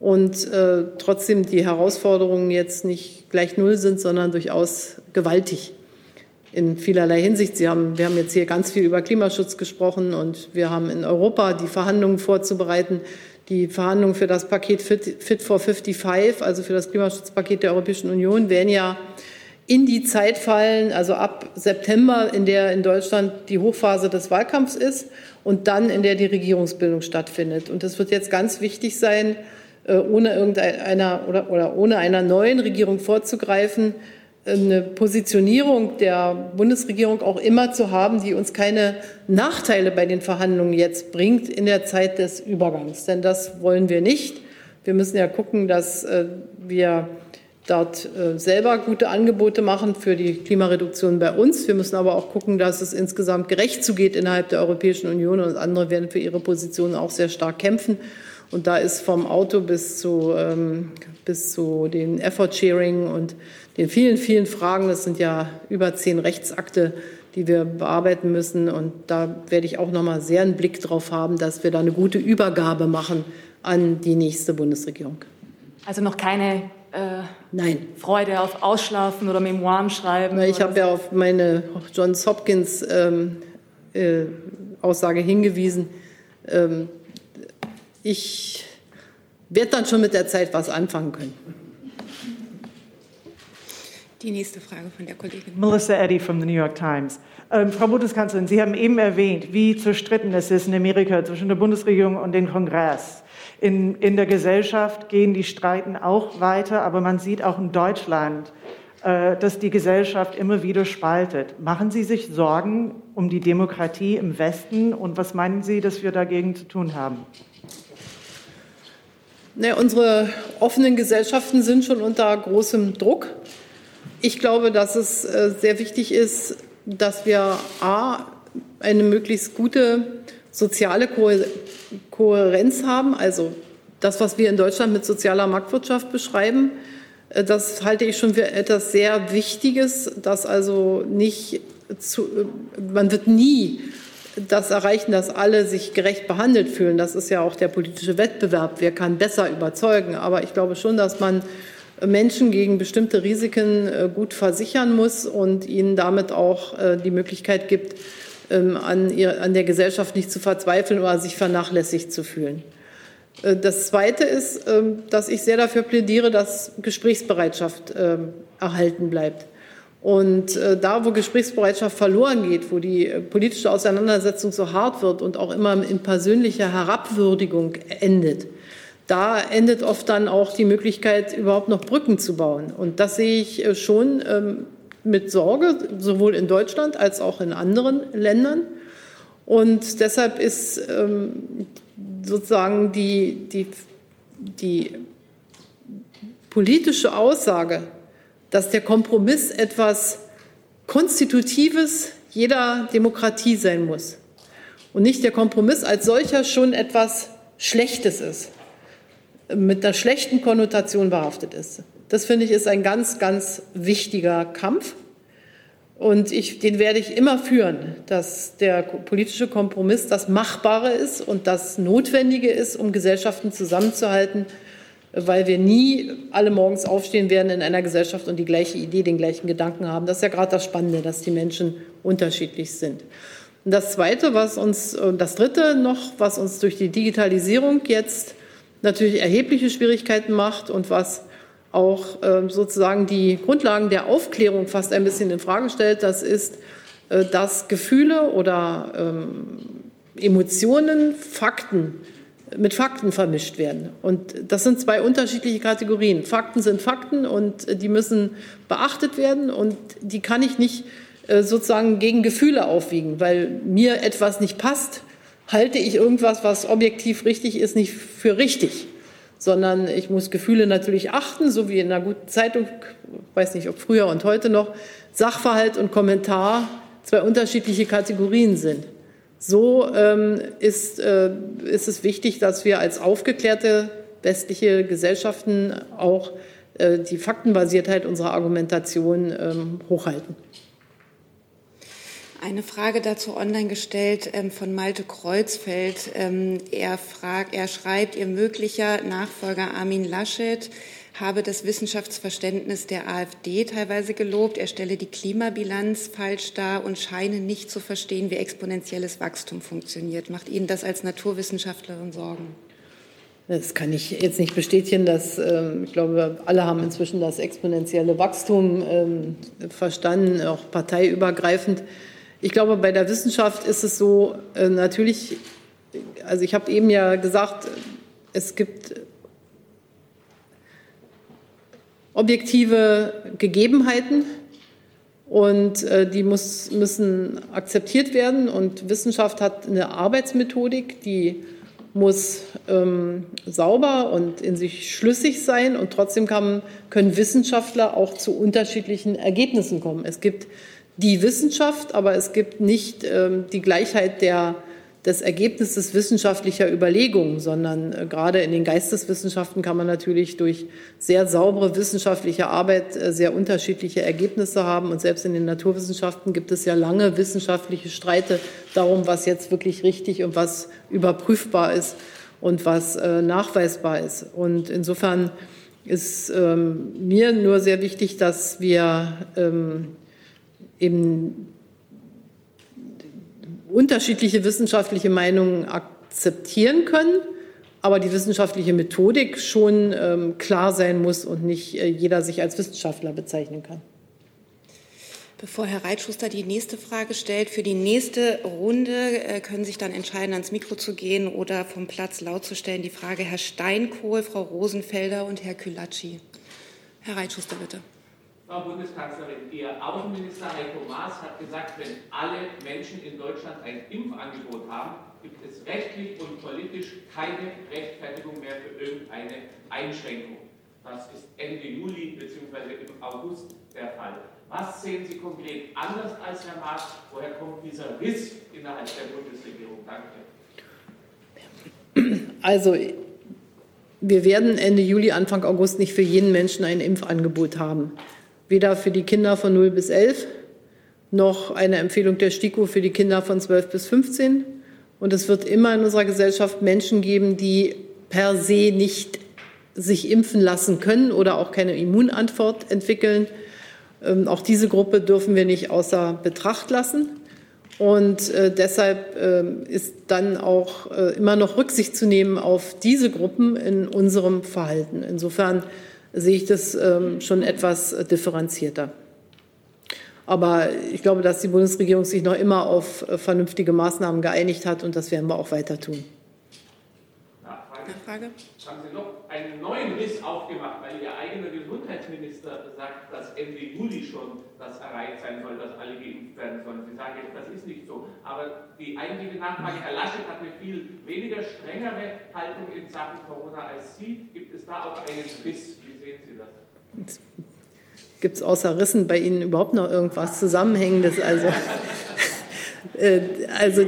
S2: und äh, trotzdem die Herausforderungen jetzt nicht gleich null sind, sondern durchaus gewaltig. In vielerlei Hinsicht. Sie haben, wir haben jetzt hier ganz viel über Klimaschutz gesprochen und wir haben in Europa die Verhandlungen vorzubereiten. Die Verhandlungen für das Paket Fit, Fit for 55, also für das Klimaschutzpaket der Europäischen Union, werden ja in die Zeit fallen, also ab September, in der in Deutschland die Hochphase des Wahlkampfs ist und dann in der die Regierungsbildung stattfindet. Und es wird jetzt ganz wichtig sein, äh, ohne irgendeiner oder, oder ohne einer neuen Regierung vorzugreifen, eine Positionierung der Bundesregierung auch immer zu haben, die uns keine Nachteile bei den Verhandlungen jetzt bringt in der Zeit des Übergangs. Denn das wollen wir nicht. Wir müssen ja gucken, dass äh, wir dort äh, selber gute Angebote machen für die Klimareduktion bei uns. Wir müssen aber auch gucken, dass es insgesamt gerecht zugeht innerhalb der Europäischen Union und andere werden für ihre Positionen auch sehr stark kämpfen. Und da ist vom Auto bis zu, ähm, bis zu den Effort Sharing und den vielen, vielen Fragen, das sind ja über zehn Rechtsakte, die wir bearbeiten müssen. Und da werde ich auch noch mal sehr einen Blick darauf haben, dass wir da eine gute Übergabe machen an die nächste Bundesregierung.
S14: Also noch keine äh, Nein. Freude auf Ausschlafen oder Memoiren schreiben?
S2: Ich habe so. ja auf meine Johns Hopkins ähm, äh, Aussage hingewiesen. Ähm, ich werde dann schon mit der Zeit was anfangen können.
S1: Die nächste Frage von der Kollegin.
S15: Melissa Eddy from the New York Times. Ähm, Frau Bundeskanzlerin, Sie haben eben erwähnt, wie zerstritten es ist in Amerika zwischen der Bundesregierung und dem Kongress. In, in der Gesellschaft gehen die Streiten auch weiter, aber man sieht auch in Deutschland, äh, dass die Gesellschaft immer wieder spaltet. Machen Sie sich Sorgen um die Demokratie im Westen und was meinen Sie, dass wir dagegen zu tun haben?
S2: Nee, unsere offenen Gesellschaften sind schon unter großem Druck. Ich glaube, dass es äh, sehr wichtig ist, dass wir a eine möglichst gute soziale Kohärenz haben, also das, was wir in Deutschland mit sozialer Marktwirtschaft beschreiben, äh, das halte ich schon für etwas sehr Wichtiges, dass also nicht zu, äh, man wird nie das erreichen, dass alle sich gerecht behandelt fühlen. Das ist ja auch der politische Wettbewerb. Wer kann besser überzeugen? Aber ich glaube schon, dass man Menschen gegen bestimmte Risiken äh, gut versichern muss und ihnen damit auch äh, die Möglichkeit gibt, ähm, an, der Gesellschaft nicht zu verzweifeln oder sich vernachlässigt zu fühlen. Äh, das Zweite ist, ähm, dass ich sehr dafür plädiere, dass Gesprächsbereitschaft ähm, erhalten bleibt. Und da, wo Gesprächsbereitschaft verloren geht, wo die politische Auseinandersetzung so hart wird und auch immer in persönlicher Herabwürdigung endet, da endet oft dann auch die Möglichkeit, überhaupt noch Brücken zu bauen. Und das sehe ich äh, schon ähm, mit Sorge, sowohl in Deutschland als auch in anderen Ländern. Und deshalb ist ähm, sozusagen die, die, die politische Aussage, dass der Kompromiss etwas Konstitutives jeder Demokratie sein muss und nicht der Kompromiss als solcher schon etwas Schlechtes ist, mit einer schlechten Konnotation behaftet ist. Das finde ich ist ein ganz, ganz wichtiger Kampf. Und ich, den werde ich immer führen, dass der politische Kompromiss das Machbare ist und das Notwendige ist, um Gesellschaften zusammenzuhalten weil wir nie alle morgens aufstehen werden in einer Gesellschaft und die gleiche Idee, den gleichen Gedanken haben. Das ist ja gerade das Spannende, dass die Menschen unterschiedlich sind. Und das Zweite, was uns, das Dritte noch, was uns durch die Digitalisierung jetzt natürlich erhebliche Schwierigkeiten macht und was auch äh, sozusagen die Grundlagen der Aufklärung fast ein bisschen in Frage stellt, das ist, äh, dass Gefühle oder ähm, Emotionen Fakten mit Fakten vermischt werden. Und das sind zwei unterschiedliche Kategorien. Fakten sind Fakten und die müssen beachtet werden und die kann ich nicht äh, sozusagen gegen Gefühle aufwiegen, weil mir etwas nicht passt, halte ich irgendwas, was objektiv richtig ist, nicht für richtig, sondern ich muss Gefühle natürlich achten, so wie in einer guten Zeitung, weiß nicht, ob früher und heute noch, Sachverhalt und Kommentar zwei unterschiedliche Kategorien sind. So ähm, ist, äh, ist es wichtig, dass wir als aufgeklärte westliche Gesellschaften auch äh, die Faktenbasiertheit unserer Argumentation ähm, hochhalten.
S1: Eine Frage dazu online gestellt ähm, von Malte Kreuzfeld. Ähm, er, fragt, er schreibt, Ihr möglicher Nachfolger Armin Laschet habe das Wissenschaftsverständnis der AfD teilweise gelobt. Er stelle die Klimabilanz falsch dar und scheine nicht zu verstehen, wie exponentielles Wachstum funktioniert. Macht Ihnen das als Naturwissenschaftlerin Sorgen?
S2: Das kann ich jetzt nicht bestätigen. Dass, ähm, ich glaube, alle haben inzwischen das exponentielle Wachstum ähm, verstanden, auch parteiübergreifend. Ich glaube, bei der Wissenschaft ist es so, äh, natürlich, also ich habe eben ja gesagt, es gibt objektive Gegebenheiten und äh, die muss, müssen akzeptiert werden. Und Wissenschaft hat eine Arbeitsmethodik, die muss ähm, sauber und in sich schlüssig sein und trotzdem kann, können Wissenschaftler auch zu unterschiedlichen Ergebnissen kommen. Es gibt die Wissenschaft, aber es gibt nicht ähm, die Gleichheit der des Ergebnisses wissenschaftlicher Überlegungen, sondern äh, gerade in den Geisteswissenschaften kann man natürlich durch sehr saubere wissenschaftliche Arbeit äh, sehr unterschiedliche Ergebnisse haben. Und selbst in den Naturwissenschaften gibt es ja lange wissenschaftliche Streite darum, was jetzt wirklich richtig und was überprüfbar ist und was äh, nachweisbar ist. Und insofern ist ähm, mir nur sehr wichtig, dass wir ähm, eben unterschiedliche wissenschaftliche Meinungen akzeptieren können, aber die wissenschaftliche Methodik schon ähm, klar sein muss und nicht äh, jeder sich als Wissenschaftler bezeichnen kann.
S1: Bevor Herr Reitschuster die nächste Frage stellt, für die nächste Runde äh, können sich dann entscheiden, ans Mikro zu gehen oder vom Platz laut zu stellen. Die Frage Herr Steinkohl, Frau Rosenfelder und Herr Külacci. Herr Reitschuster, bitte.
S16: Frau Bundeskanzlerin, Ihr Außenminister Heiko Maas hat gesagt, wenn alle Menschen in Deutschland ein Impfangebot haben, gibt es rechtlich und politisch keine Rechtfertigung mehr für irgendeine Einschränkung. Das ist Ende Juli bzw. im August der Fall. Was sehen Sie konkret anders als Herr Maas? Woher kommt dieser Riss innerhalb der Bundesregierung? Danke.
S2: Also wir werden Ende Juli, Anfang August nicht für jeden Menschen ein Impfangebot haben weder für die Kinder von 0 bis 11 noch eine Empfehlung der STIKO für die Kinder von 12 bis 15. Und es wird immer in unserer Gesellschaft Menschen geben, die per se nicht sich impfen lassen können oder auch keine Immunantwort entwickeln. Ähm, auch diese Gruppe dürfen wir nicht außer Betracht lassen. Und äh, deshalb äh, ist dann auch äh, immer noch Rücksicht zu nehmen auf diese Gruppen in unserem Verhalten. Insofern sehe ich das ähm, schon etwas differenzierter. Aber ich glaube, dass die Bundesregierung sich noch immer auf äh, vernünftige Maßnahmen geeinigt hat und das werden wir auch weiter tun.
S16: Nachfrage? Haben Sie noch einen neuen Riss aufgemacht, weil Ihr eigener Gesundheitsminister sagt, dass Ende Juli schon das erreicht sein soll, dass alle geimpft werden sollen. Sie sagen jetzt, das ist nicht so. Aber die eigentliche Nachfrage, Herr Laschet hat eine viel weniger strengere Haltung in Sachen Corona als Sie. Gibt es da auch einen Riss?
S2: Gibt es außer Rissen bei Ihnen überhaupt noch irgendwas Zusammenhängendes? Also, äh, also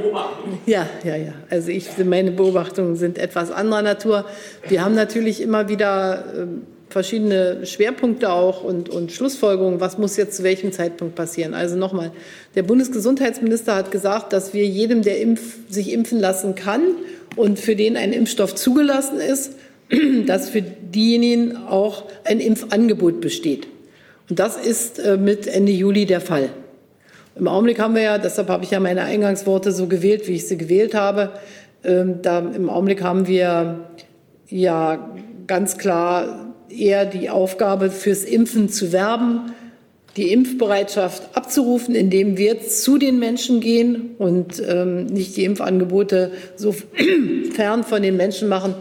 S2: ja, ja, ja. Also ich, meine Beobachtungen sind etwas anderer Natur. Wir haben natürlich immer wieder äh, verschiedene Schwerpunkte auch und, und Schlussfolgerungen, was muss jetzt zu welchem Zeitpunkt passieren. Also nochmal, der Bundesgesundheitsminister hat gesagt, dass wir jedem, der impf, sich impfen lassen kann und für den ein Impfstoff zugelassen ist, dass für diejenigen auch ein Impfangebot besteht. Und das ist äh, mit Ende Juli der Fall. Im Augenblick haben wir ja, deshalb habe ich ja meine Eingangsworte so gewählt, wie ich sie gewählt habe. Ähm, da, Im Augenblick haben wir ja ganz klar eher die Aufgabe, fürs Impfen zu werben, die Impfbereitschaft abzurufen, indem wir zu den Menschen gehen und ähm, nicht die Impfangebote so fern von den Menschen machen,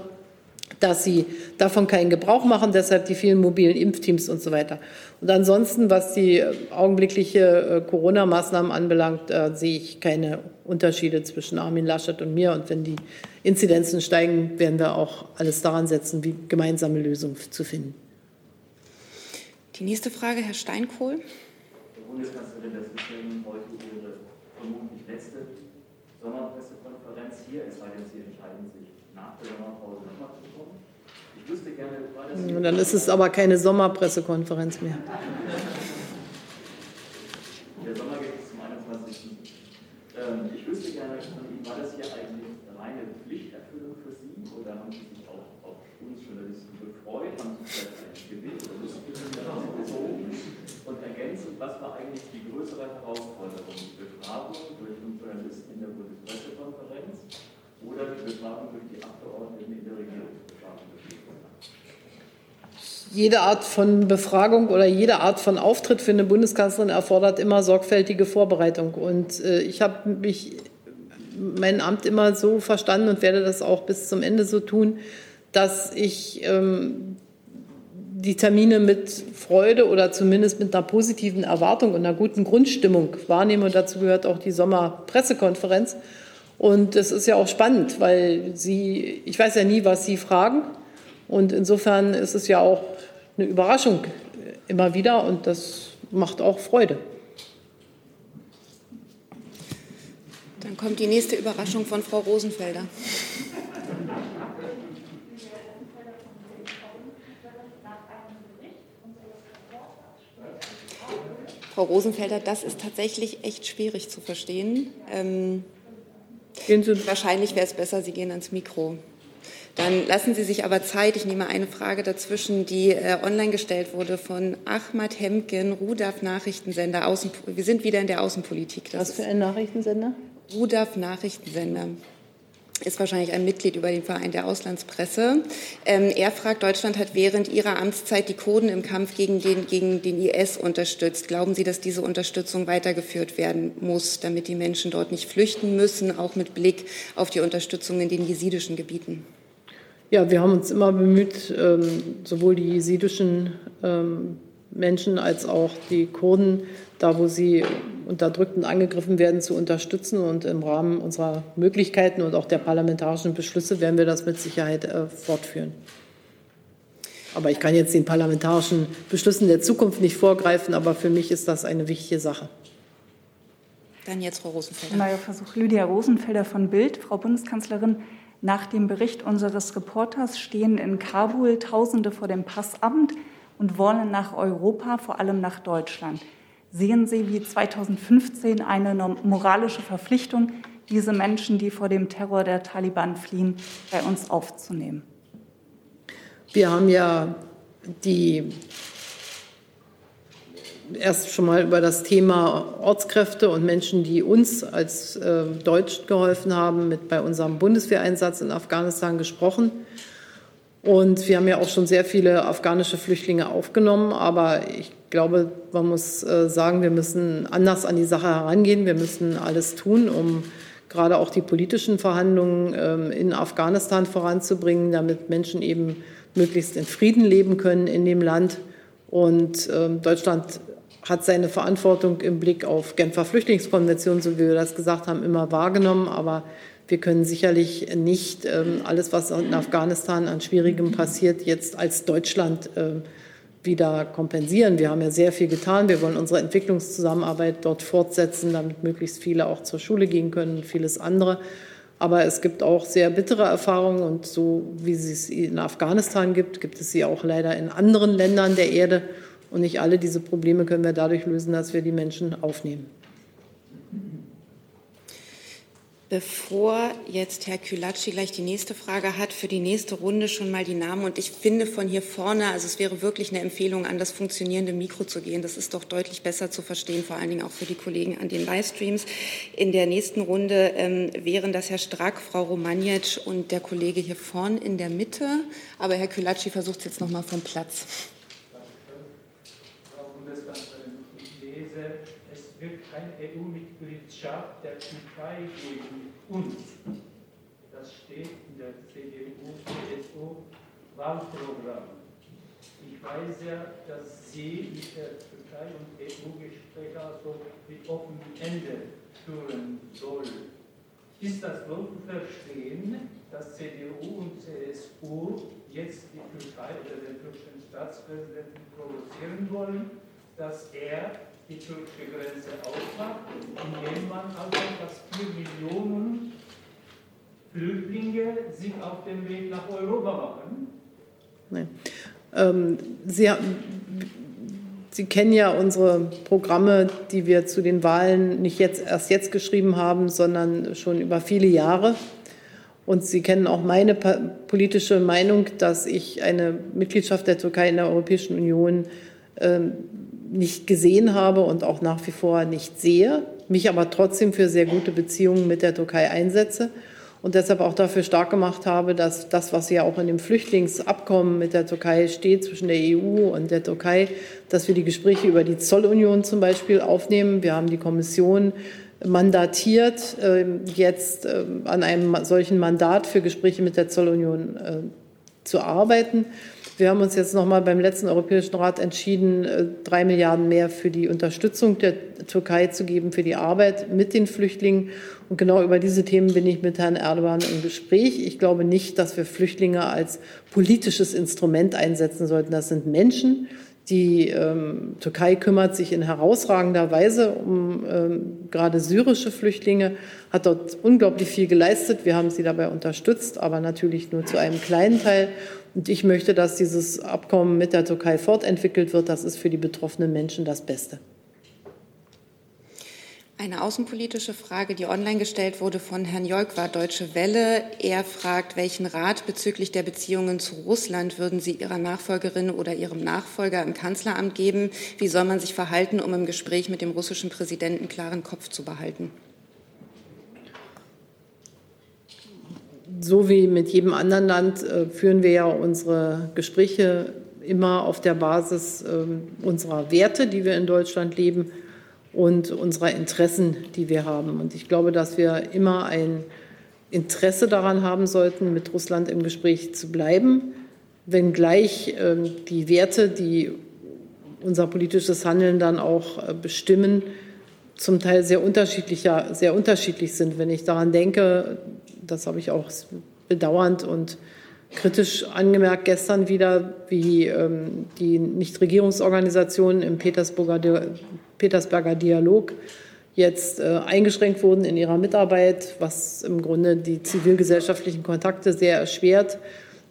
S2: dass sie davon keinen Gebrauch machen, deshalb die vielen mobilen Impfteams und so weiter. Und ansonsten, was die augenblickliche äh, Corona-Maßnahmen anbelangt, äh, sehe ich keine Unterschiede zwischen Armin Laschet und mir. Und wenn die Inzidenzen steigen, werden wir auch alles daran setzen, wie gemeinsame Lösungen zu finden.
S1: Die nächste Frage, Herr Steinkohl.
S17: Frau Bundeskanzlerin, das ist heute Ihre vermutlich letzte Sommerpressekonferenz hier, es sei denn, Sie entscheiden sich nach der Sommerpause das.
S2: Dann ist es aber keine Sommerpressekonferenz mehr.
S17: Der Sommer geht bis zum 21. Ähm, ich wüsste gerne von Ihnen, war das hier eigentlich reine Pflichterfüllung für Sie oder haben Sie sich auch auf uns Journalisten gefreut? Haben Sie vielleicht einen Befragung durch die Abgeordneten in der Regierungsbefragung
S2: Jede Art von Befragung oder jede Art von Auftritt für eine Bundeskanzlerin erfordert immer sorgfältige Vorbereitung. Und äh, ich habe mich mein Amt immer so verstanden und werde das auch bis zum Ende so tun, dass ich ähm, die Termine mit Freude oder zumindest mit einer positiven Erwartung und einer guten Grundstimmung wahrnehme. Und dazu gehört auch die Sommerpressekonferenz. Und es ist ja auch spannend, weil Sie, ich weiß ja nie, was Sie fragen. Und insofern ist es ja auch eine Überraschung immer wieder und das macht auch Freude.
S1: Dann kommt die nächste Überraschung von Frau Rosenfelder. Frau Rosenfelder, das ist tatsächlich echt schwierig zu verstehen. Ähm, wahrscheinlich wäre es besser, Sie gehen ans Mikro. Dann lassen Sie sich aber Zeit. Ich nehme eine Frage dazwischen, die äh, online gestellt wurde von Ahmad Hemken, Rudaf Nachrichtensender. Außen, wir sind wieder in der Außenpolitik.
S2: Das Was für ein Nachrichtensender?
S1: Rudaf Nachrichtensender ist wahrscheinlich ein Mitglied über den Verein der Auslandspresse. Ähm, er fragt, Deutschland hat während ihrer Amtszeit die Kurden im Kampf gegen den, gegen den IS unterstützt. Glauben Sie, dass diese Unterstützung weitergeführt werden muss, damit die Menschen dort nicht flüchten müssen, auch mit Blick auf die Unterstützung in den jesidischen Gebieten?
S2: Ja, wir haben uns immer bemüht, ähm, sowohl die jesidischen ähm, Menschen als auch die Kurden, da wo sie unterdrückt und angegriffen werden, zu unterstützen. Und im Rahmen unserer Möglichkeiten und auch der parlamentarischen Beschlüsse werden wir das mit Sicherheit äh, fortführen. Aber ich kann jetzt den parlamentarischen Beschlüssen der Zukunft nicht vorgreifen, aber für mich ist das eine wichtige Sache.
S1: Dann jetzt Frau Rosenfelder.
S18: Neuer Versuch. Lydia Rosenfelder von Bild. Frau Bundeskanzlerin, nach dem Bericht unseres Reporters stehen in Kabul Tausende vor dem Passamt und wollen nach Europa, vor allem nach Deutschland. Sehen Sie wie 2015 eine moralische Verpflichtung, diese Menschen, die vor dem Terror der Taliban fliehen, bei uns aufzunehmen?
S2: Wir haben ja die erst schon mal über das Thema Ortskräfte und Menschen, die uns als äh, Deutsch geholfen haben, mit bei unserem Bundeswehreinsatz in Afghanistan gesprochen. Und wir haben ja auch schon sehr viele afghanische Flüchtlinge aufgenommen. Aber ich glaube, man muss äh, sagen, wir müssen anders an die Sache herangehen. Wir müssen alles tun, um gerade auch die politischen Verhandlungen ähm, in Afghanistan voranzubringen, damit Menschen eben möglichst in Frieden leben können in dem Land. Und ähm, Deutschland hat seine Verantwortung im Blick auf Genfer Flüchtlingskonvention, so wie wir das gesagt haben, immer wahrgenommen. Aber wir können sicherlich nicht ähm, alles, was in Afghanistan an Schwierigem passiert, jetzt als Deutschland ähm, wieder kompensieren. Wir haben ja sehr viel getan. Wir wollen unsere Entwicklungszusammenarbeit dort fortsetzen, damit möglichst viele auch zur Schule gehen können und vieles andere. Aber es gibt auch sehr bittere Erfahrungen und so wie es sie in Afghanistan gibt, gibt es sie auch leider in anderen Ländern der Erde. Und nicht alle diese Probleme können wir dadurch lösen, dass wir die Menschen aufnehmen.
S1: Bevor jetzt Herr Külacci gleich die nächste Frage hat, für die nächste Runde schon mal die Namen. Und ich finde von hier vorne, also es wäre wirklich eine Empfehlung, an das funktionierende Mikro zu gehen. Das ist doch deutlich besser zu verstehen, vor allen Dingen auch für die Kollegen an den Livestreams. In der nächsten Runde ähm, wären das Herr Strack, Frau Romaniec und der Kollege hier vorne in der Mitte. Aber Herr Külacci versucht es jetzt noch mal vom Platz.
S9: Wird keine EU-Mitgliedschaft der Türkei gegen uns. Das steht in der CDU-CSU-Wahlprogramm. Ich weiß ja, dass Sie mit der Türkei und EU-Gespräche also mit offenem Ende führen sollen. Ist das so zu verstehen, dass CDU und CSU jetzt die Türkei oder den türkischen Staatspräsidenten provozieren wollen, dass er die türkische Grenze aufmacht, indem man also fast 4 Millionen Flüchtlinge sich auf den Weg nach Europa machen?
S2: Nein. Ähm, Sie, Sie kennen ja unsere Programme, die wir zu den Wahlen nicht jetzt, erst jetzt geschrieben haben, sondern schon über viele Jahre. Und Sie kennen auch meine politische Meinung, dass ich eine Mitgliedschaft der Türkei in der Europäischen Union ähm, nicht gesehen habe und auch nach wie vor nicht sehe, mich aber trotzdem für sehr gute Beziehungen mit der Türkei einsetze. und deshalb auch dafür stark gemacht habe, dass das, was ja auch in dem Flüchtlingsabkommen mit der Türkei steht, zwischen der EU und der Türkei, dass wir die Gespräche über die Zollunion zum Beispiel aufnehmen. Wir haben die Kommission mandatiert, ähm, jetzt ähm, an einem solchen Mandat für Gespräche mit der Zollunion äh, zu arbeiten. Wir haben uns jetzt noch mal beim letzten Europäischen Rat entschieden, äh, drei Milliarden mehr für die Unterstützung der Türkei zu geben, für die Arbeit mit den Flüchtlingen. Und genau über diese Themen bin ich mit Herrn Erdogan im Gespräch. Ich glaube nicht, dass wir Flüchtlinge als politisches Instrument einsetzen sollten. Das sind Menschen. Die ähm, Türkei kümmert sich in herausragender Weise um ähm, gerade syrische Flüchtlinge, hat dort unglaublich viel geleistet. Wir haben sie dabei unterstützt, aber natürlich nur zu einem kleinen Teil. Und ich möchte, dass dieses Abkommen mit der Türkei fortentwickelt wird. Das ist für die betroffenen Menschen das Beste.
S1: Eine außenpolitische Frage, die online gestellt wurde von Herrn Jolk, war Deutsche Welle. Er fragt, welchen Rat bezüglich der Beziehungen zu Russland würden Sie Ihrer Nachfolgerin oder Ihrem Nachfolger im Kanzleramt geben? Wie soll man sich verhalten, um im Gespräch mit dem russischen Präsidenten klaren Kopf zu behalten?
S2: So wie mit jedem anderen Land äh, führen wir ja unsere Gespräche immer auf der Basis ähm, unserer Werte, die wir in Deutschland leben und unserer Interessen, die wir haben. Und ich glaube, dass wir immer ein Interesse daran haben sollten, mit Russland im Gespräch zu bleiben, wenngleich ähm, die Werte, die unser politisches Handeln dann auch äh, bestimmen, zum Teil sehr unterschiedlicher, sehr unterschiedlich sind. Wenn ich daran denke, das habe ich auch bedauernd und kritisch angemerkt gestern wieder, wie ähm, die Nichtregierungsorganisationen im Petersburger, Petersberger Dialog jetzt äh, eingeschränkt wurden in ihrer Mitarbeit, was im Grunde die zivilgesellschaftlichen Kontakte sehr erschwert,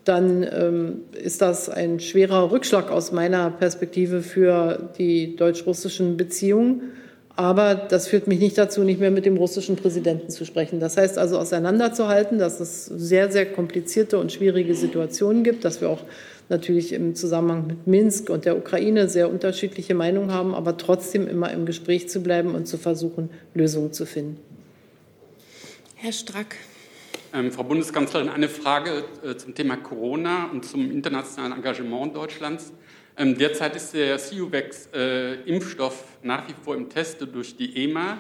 S2: dann ähm, ist das ein schwerer Rückschlag aus meiner Perspektive für die deutsch-russischen Beziehungen. Aber das führt mich nicht dazu, nicht mehr mit dem russischen Präsidenten zu sprechen. Das heißt also auseinanderzuhalten, dass es sehr, sehr komplizierte und schwierige Situationen gibt, dass wir auch natürlich im Zusammenhang mit Minsk und der Ukraine sehr unterschiedliche Meinungen haben, aber trotzdem immer im Gespräch zu bleiben und zu versuchen, Lösungen zu finden.
S1: Herr Strack.
S19: Ähm, Frau Bundeskanzlerin, eine Frage äh, zum Thema Corona und zum internationalen Engagement Deutschlands. Ähm, derzeit ist der CuVax-Impfstoff äh, nach wie vor im Teste durch die EMA.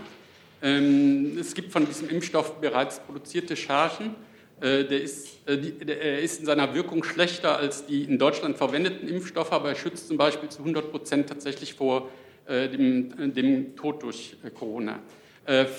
S19: Ähm, es gibt von diesem Impfstoff bereits produzierte Chargen. Äh, der ist, äh, der, er ist in seiner Wirkung schlechter als die in Deutschland verwendeten Impfstoffe, aber er schützt zum Beispiel zu 100 Prozent tatsächlich vor dem, dem Tod durch Corona.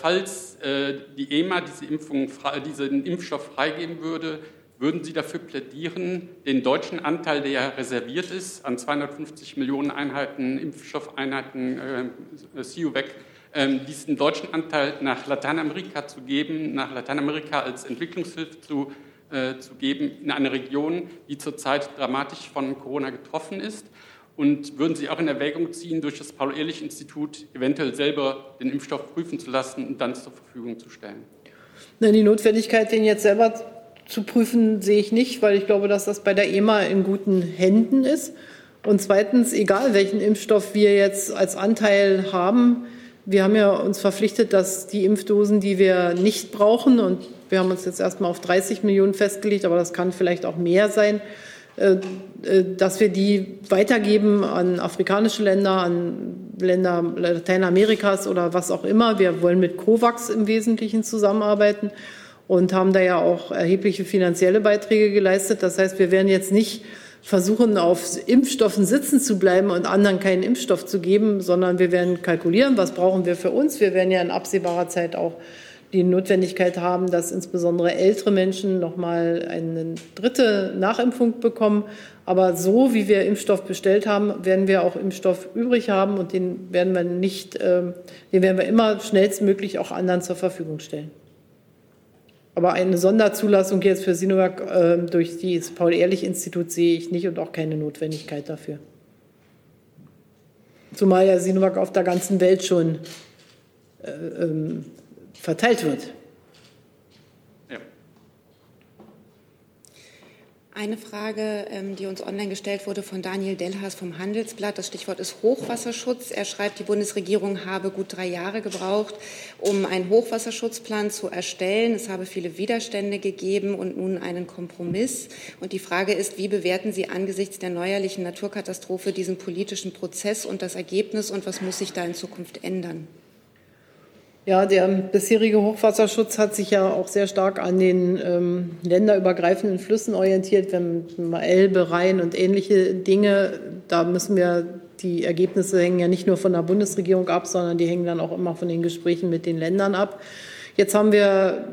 S19: Falls die EMA diese Impfung, diesen Impfstoff freigeben würde, würden Sie dafür plädieren, den deutschen Anteil, der ja reserviert ist, an 250 Millionen Einheiten, Impfstoffeinheiten, äh, CuVac, äh, diesen deutschen Anteil nach Lateinamerika zu geben, nach Lateinamerika als Entwicklungshilfe zu, äh, zu geben, in eine Region, die zurzeit dramatisch von Corona getroffen ist? Und würden Sie auch in Erwägung ziehen, durch das Paul-Ehrlich-Institut eventuell selber den Impfstoff prüfen zu lassen und dann zur Verfügung zu stellen?
S2: Die Notwendigkeit, den jetzt selber zu prüfen sehe ich nicht, weil ich glaube, dass das bei der EMA in guten Händen ist. Und zweitens, egal welchen Impfstoff wir jetzt als Anteil haben, wir haben ja uns verpflichtet, dass die Impfdosen, die wir nicht brauchen, und wir haben uns jetzt erstmal auf 30 Millionen festgelegt, aber das kann vielleicht auch mehr sein, äh, äh, dass wir die weitergeben an afrikanische Länder, an Länder Lateinamerikas oder was auch immer. Wir wollen mit COVAX im Wesentlichen zusammenarbeiten und haben da ja auch erhebliche finanzielle Beiträge geleistet. Das heißt, wir werden jetzt nicht versuchen, auf Impfstoffen sitzen zu bleiben und anderen keinen Impfstoff zu geben, sondern wir werden kalkulieren, was brauchen wir für uns. Wir werden ja in absehbarer Zeit auch die Notwendigkeit haben, dass insbesondere ältere Menschen noch mal eine dritte Nachimpfung bekommen. Aber so wie wir Impfstoff bestellt haben, werden wir auch Impfstoff übrig haben und den werden wir nicht, ähm, den werden wir immer schnellstmöglich auch anderen zur Verfügung stellen. Aber eine Sonderzulassung jetzt für Sinovac äh, durch das Paul-Ehrlich-Institut sehe ich nicht und auch keine Notwendigkeit dafür. Zumal ja Sinovac auf der ganzen Welt schon äh, ähm, verteilt wird.
S1: Eine Frage, ähm, die uns online gestellt wurde von Daniel Delhaas vom Handelsblatt. Das Stichwort ist Hochwasserschutz. Er schreibt, die Bundesregierung habe gut drei Jahre gebraucht, um einen Hochwasserschutzplan zu erstellen. Es habe viele Widerstände gegeben und nun einen Kompromiss. Und die Frage ist, wie bewerten Sie angesichts der neuerlichen Naturkatastrophe diesen politischen Prozess und das Ergebnis und was muss sich da in Zukunft ändern?
S2: Ja, der bisherige Hochwasserschutz hat sich ja auch sehr stark an den ähm, länderübergreifenden Flüssen orientiert, wenn man Elbe, Rhein und ähnliche Dinge. Da müssen wir die Ergebnisse hängen ja nicht nur von der Bundesregierung ab, sondern die hängen dann auch immer von den Gesprächen mit den Ländern ab. Jetzt haben wir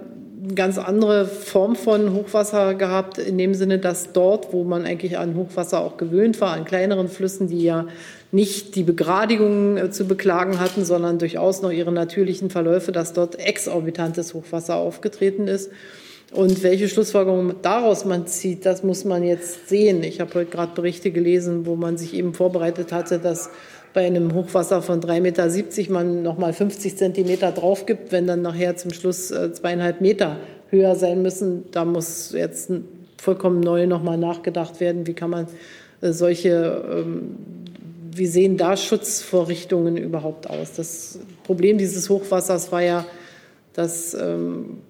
S2: eine ganz andere Form von Hochwasser gehabt, in dem Sinne, dass dort, wo man eigentlich an Hochwasser auch gewöhnt war, an kleineren Flüssen, die ja nicht die Begradigungen äh, zu beklagen hatten, sondern durchaus noch ihre natürlichen Verläufe, dass dort exorbitantes Hochwasser aufgetreten ist. Und welche Schlussfolgerungen daraus man zieht, das muss man jetzt sehen. Ich habe heute gerade Berichte gelesen, wo man sich eben vorbereitet hatte, dass bei einem Hochwasser von 3,70 Meter man noch mal 50 Zentimeter drauf gibt, wenn dann nachher zum Schluss äh, zweieinhalb Meter höher sein müssen. Da muss jetzt vollkommen neu noch mal nachgedacht werden, wie kann man äh, solche ähm, wie sehen da Schutzvorrichtungen überhaupt aus? Das Problem dieses Hochwassers war ja, dass ähm,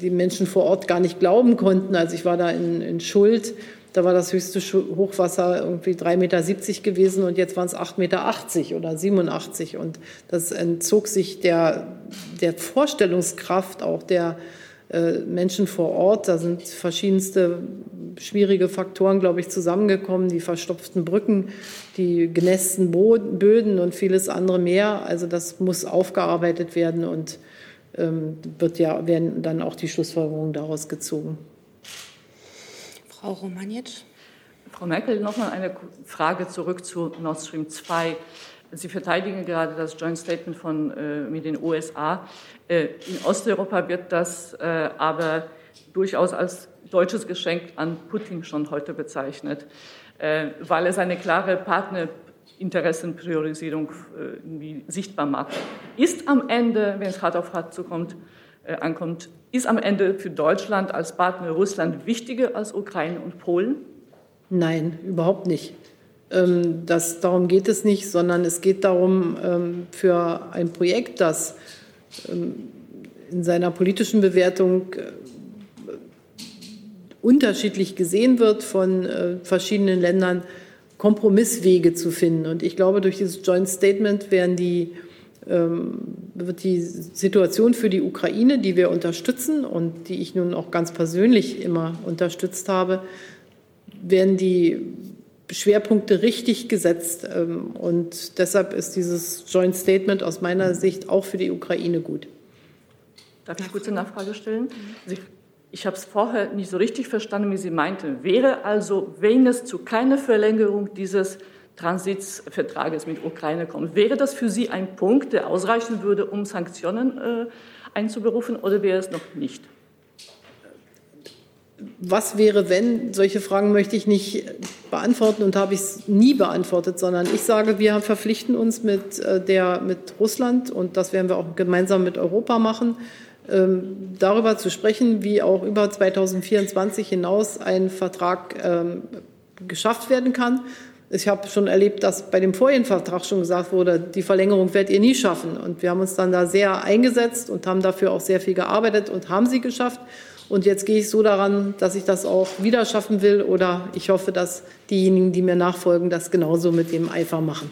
S2: die Menschen vor Ort gar nicht glauben konnten. Also ich war da in, in Schuld, da war das höchste Hochwasser irgendwie 3,70 Meter gewesen und jetzt waren es 8,80 Meter oder 87. Und das entzog sich der, der Vorstellungskraft auch der äh, Menschen vor Ort. Da sind verschiedenste schwierige Faktoren, glaube ich, zusammengekommen. Die verstopften Brücken, die genässten Böden und vieles andere mehr. Also das muss aufgearbeitet werden und ähm, wird ja, werden dann auch die Schlussfolgerungen daraus gezogen.
S1: Frau Romanic.
S20: Frau Merkel, noch mal eine Frage zurück zu Nord Stream 2. Sie verteidigen gerade das Joint Statement von, äh, mit den USA. Äh, in Osteuropa wird das äh, aber durchaus als deutsches Geschenk an Putin schon heute bezeichnet, äh, weil es eine klare Partnerinteressenpriorisierung äh, sichtbar macht. Ist am Ende, wenn es hart auf hart zukommt, äh, ankommt, ist am Ende für Deutschland als Partner Russland wichtiger als Ukraine und Polen?
S2: Nein, überhaupt nicht. Ähm, das, darum geht es nicht, sondern es geht darum, ähm, für ein Projekt, das ähm, in seiner politischen Bewertung unterschiedlich gesehen wird von äh, verschiedenen Ländern, Kompromisswege zu finden. Und ich glaube, durch dieses Joint Statement werden die, ähm, wird die Situation für die Ukraine, die wir unterstützen und die ich nun auch ganz persönlich immer unterstützt habe, werden die Schwerpunkte richtig gesetzt. Ähm, und deshalb ist dieses Joint Statement aus meiner Sicht auch für die Ukraine gut.
S20: Darf ich kurz eine Nachfrage stellen? Sie ich habe es vorher nicht so richtig verstanden, wie Sie meinten. Wäre also, wenn es zu keiner Verlängerung dieses Transitvertrages mit Ukraine kommt, wäre das für Sie ein Punkt, der ausreichen würde, um Sanktionen äh, einzuberufen, oder wäre es noch nicht?
S2: Was wäre, wenn? Solche Fragen möchte ich nicht beantworten und habe ich es nie beantwortet, sondern ich sage, wir verpflichten uns mit, äh, der, mit Russland und das werden wir auch gemeinsam mit Europa machen ähm, darüber zu sprechen, wie auch über 2024 hinaus ein Vertrag ähm, geschafft werden kann. Ich habe schon erlebt, dass bei dem vorigen Vertrag schon gesagt wurde, die Verlängerung werdet ihr nie schaffen. Und wir haben uns dann da sehr eingesetzt und haben dafür auch sehr viel gearbeitet und haben sie geschafft. Und jetzt gehe ich so daran, dass ich das auch wieder schaffen will oder ich hoffe, dass diejenigen, die mir nachfolgen, das genauso mit dem Eifer machen.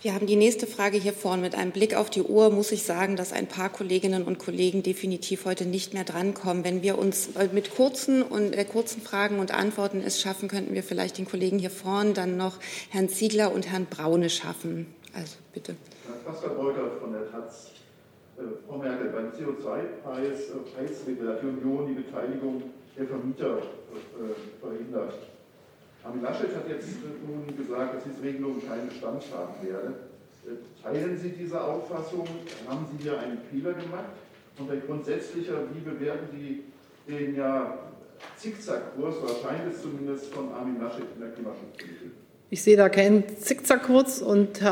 S1: Wir haben die nächste Frage hier vorne. Mit einem Blick auf die Uhr muss ich sagen, dass ein paar Kolleginnen und Kollegen definitiv heute nicht mehr drankommen. Wenn wir uns mit kurzen, und, äh, kurzen Fragen und Antworten es schaffen, könnten wir vielleicht den Kollegen hier vorne dann noch Herrn Ziegler und Herrn Braune schaffen. Also bitte.
S9: Herr Pascal Beuter von der Taz. Äh, Frau Merkel, beim CO2-Preis äh, Union die Beteiligung der Vermieter äh, verhindert. Armin Laschet hat jetzt nun gesagt, dass diese Regelung keinen Bestand haben werde. Teilen Sie diese Auffassung? Haben Sie hier einen Fehler gemacht? Und ein grundsätzlicher, wie bewerten Sie den ja Zickzackkurs, es zumindest von Armin Laschet in der Klimaschutzpolitik?
S2: Ich sehe da keinen Zickzackkurs und,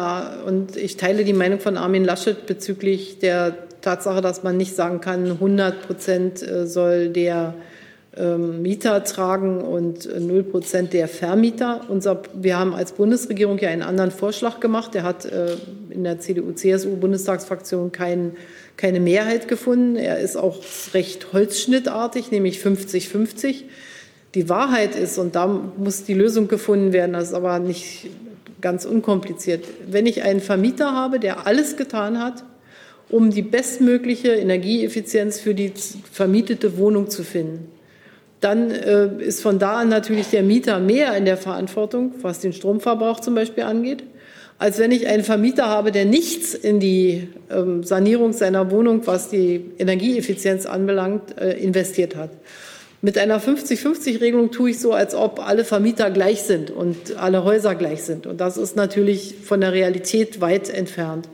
S2: und ich teile die Meinung von Armin Laschet bezüglich der Tatsache, dass man nicht sagen kann, 100 Prozent äh, soll der Mieter tragen und 0 Prozent der Vermieter. Unser, wir haben als Bundesregierung ja einen anderen Vorschlag gemacht. Der hat äh, in der CDU-CSU-Bundestagsfraktion kein, keine Mehrheit gefunden. Er ist auch recht holzschnittartig, nämlich 50-50. Die Wahrheit ist, und da muss die Lösung gefunden werden, das ist aber nicht ganz unkompliziert. Wenn ich einen Vermieter habe, der alles getan hat, um die bestmögliche Energieeffizienz für die vermietete Wohnung zu finden, dann äh, ist von da an natürlich der Mieter mehr in der Verantwortung, was den Stromverbrauch zum Beispiel angeht, als wenn ich einen Vermieter habe, der nichts in die ähm, Sanierung seiner Wohnung, was die Energieeffizienz anbelangt, äh, investiert hat. Mit einer 50-50-Regelung tue ich so, als ob alle Vermieter gleich sind und alle Häuser gleich sind. Und das ist natürlich von der Realität weit entfernt.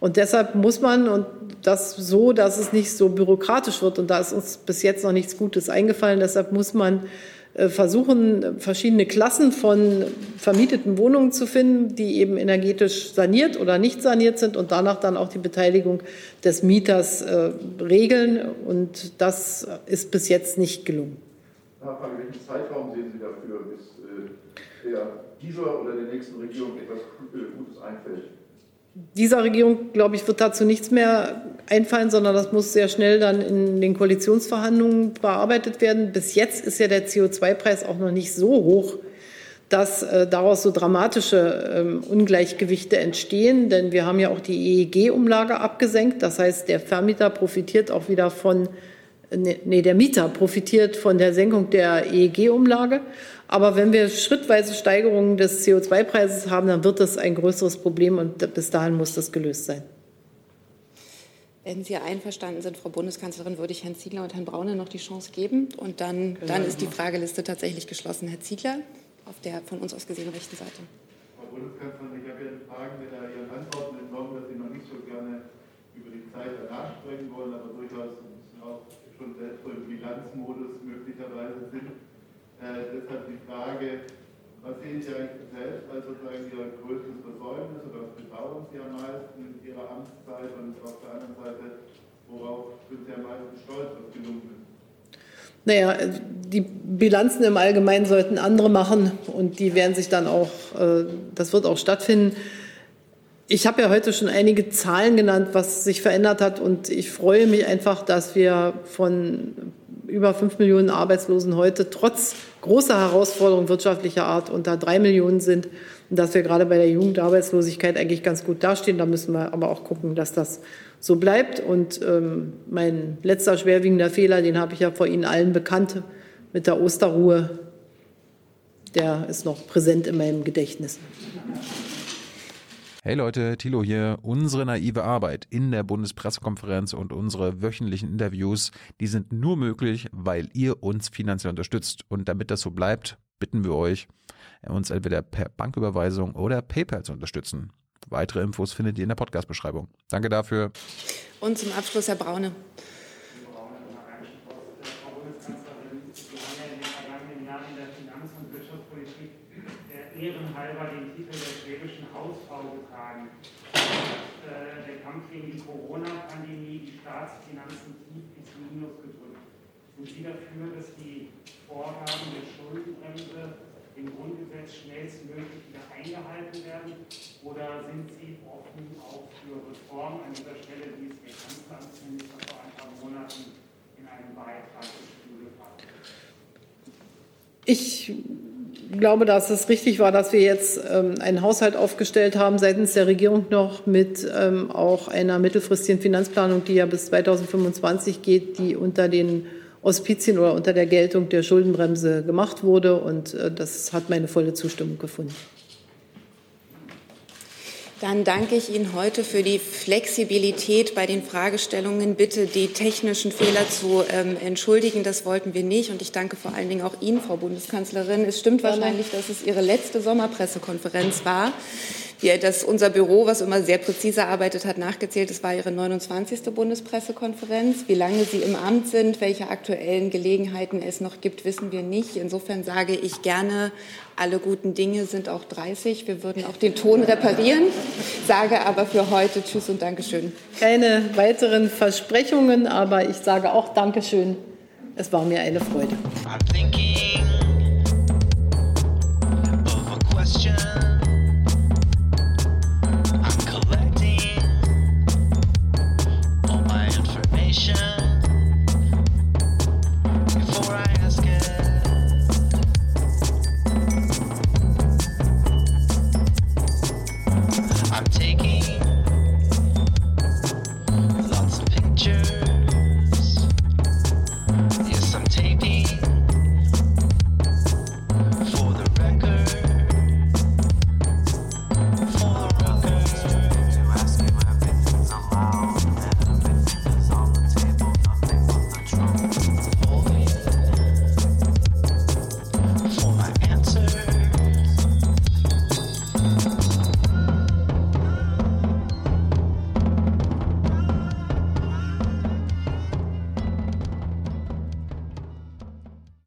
S2: Und deshalb muss man, und das so, dass es nicht so bürokratisch wird, und da ist uns bis jetzt noch nichts Gutes eingefallen, deshalb muss man äh, versuchen, verschiedene Klassen von vermieteten Wohnungen zu finden, die eben energetisch saniert oder nicht saniert sind und danach dann auch die Beteiligung des Mieters äh, regeln. Und das ist bis jetzt nicht gelungen.
S9: Nachfrage, welchen Zeitraum sehen Sie dafür, bis äh, dieser oder der nächsten Regierung etwas Gutes einfällt?
S2: Dieser Regierung, glaube ich, wird dazu nichts mehr einfallen, sondern das muss sehr schnell dann in den Koalitionsverhandlungen bearbeitet werden. Bis jetzt ist ja der CO2-Preis auch noch nicht so hoch, dass äh, daraus so dramatische ähm, Ungleichgewichte entstehen. Denn wir haben ja auch die EEG-Umlage abgesenkt. Das heißt, der Vermieter profitiert auch wieder von, nee, der Mieter profitiert von der Senkung der EEG-Umlage. Aber wenn wir schrittweise Steigerungen des CO2-Preises haben, dann wird das ein größeres Problem und bis dahin muss das gelöst sein.
S1: Wenn Sie einverstanden sind, Frau Bundeskanzlerin, würde ich Herrn Ziegler und Herrn Braune noch die Chance geben. Und dann, dann ist die Frageliste tatsächlich geschlossen. Herr Ziegler, auf der von uns aus gesehen rechten Seite.
S9: Frau Bundeskanzlerin, ich habe Ihren Fragen mit Ihren Antworten entnommen, dass Sie noch nicht so gerne über die Zeit danach sprechen wollen, aber so im Bilanzmodus möglicherweise sind. Äh, deshalb die Frage, was sehen Sie eigentlich selbst als sozusagen Ihr größtes Versäumnis oder was bedauern Sie am meisten in Ihrer Amtszeit und auf der anderen Seite, worauf sind Sie am meisten stolz, was gelungen ist?
S2: Naja, die Bilanzen im Allgemeinen sollten andere machen und die werden sich dann auch, äh, das wird auch stattfinden. Ich habe ja heute schon einige Zahlen genannt, was sich verändert hat und ich freue mich einfach, dass wir von über fünf Millionen Arbeitslosen heute trotz großer Herausforderungen wirtschaftlicher Art unter drei Millionen sind und dass wir gerade bei der Jugendarbeitslosigkeit eigentlich ganz gut dastehen. Da müssen wir aber auch gucken, dass das so bleibt. Und ähm, mein letzter schwerwiegender Fehler, den habe ich ja vor Ihnen allen bekannt mit der Osterruhe, der ist noch präsent in meinem Gedächtnis.
S3: Hey Leute, Thilo hier. Unsere naive Arbeit in der Bundespressekonferenz und unsere wöchentlichen Interviews, die sind nur möglich, weil ihr uns finanziell unterstützt. Und damit das so bleibt, bitten wir euch, uns entweder per Banküberweisung oder PayPal zu unterstützen. Weitere Infos findet ihr in der Podcast-Beschreibung. Danke dafür.
S1: Und zum Abschluss Herr Braune.
S21: ehrenhalber den Titel der schwäbischen Hausfrau getragen. Äh, der Kampf gegen die Corona-Pandemie die Staatsfinanzen tief ins Minus gedrückt. Sind Sie dafür, dass die Vorgaben der Schuldenbremse im Grundgesetz schnellstmöglich wieder eingehalten werden? Oder sind Sie offen auch für Reformen an dieser Stelle, wie es der Kanzleramtsminister vor ein paar Monaten in einem Beitrag gespiegelt hat?
S2: Ich glaube, dass es richtig war, dass wir jetzt ähm, einen Haushalt aufgestellt haben seitens der Regierung noch mit ähm, auch einer mittelfristigen Finanzplanung, die ja bis 2025 geht, die unter den Auspizien oder unter der Geltung der Schuldenbremse gemacht wurde. Und äh, das hat meine volle Zustimmung gefunden.
S1: Dann danke ich Ihnen heute für die Flexibilität bei den Fragestellungen. Bitte die technischen Fehler zu ähm, entschuldigen. Das wollten wir nicht. Und ich danke vor allen Dingen auch Ihnen, Frau Bundeskanzlerin. Es stimmt wahrscheinlich, dass es Ihre letzte Sommerpressekonferenz war. Wir, das, unser Büro, was immer sehr präzise arbeitet, hat nachgezählt, es war Ihre 29. Bundespressekonferenz. Wie lange Sie im Amt sind, welche aktuellen Gelegenheiten es noch gibt, wissen wir nicht. Insofern sage ich gerne, alle guten Dinge sind auch 30. Wir würden auch den Ton reparieren. sage aber für heute Tschüss und Dankeschön.
S2: Keine weiteren Versprechungen, aber ich sage auch Dankeschön. Es war mir eine Freude.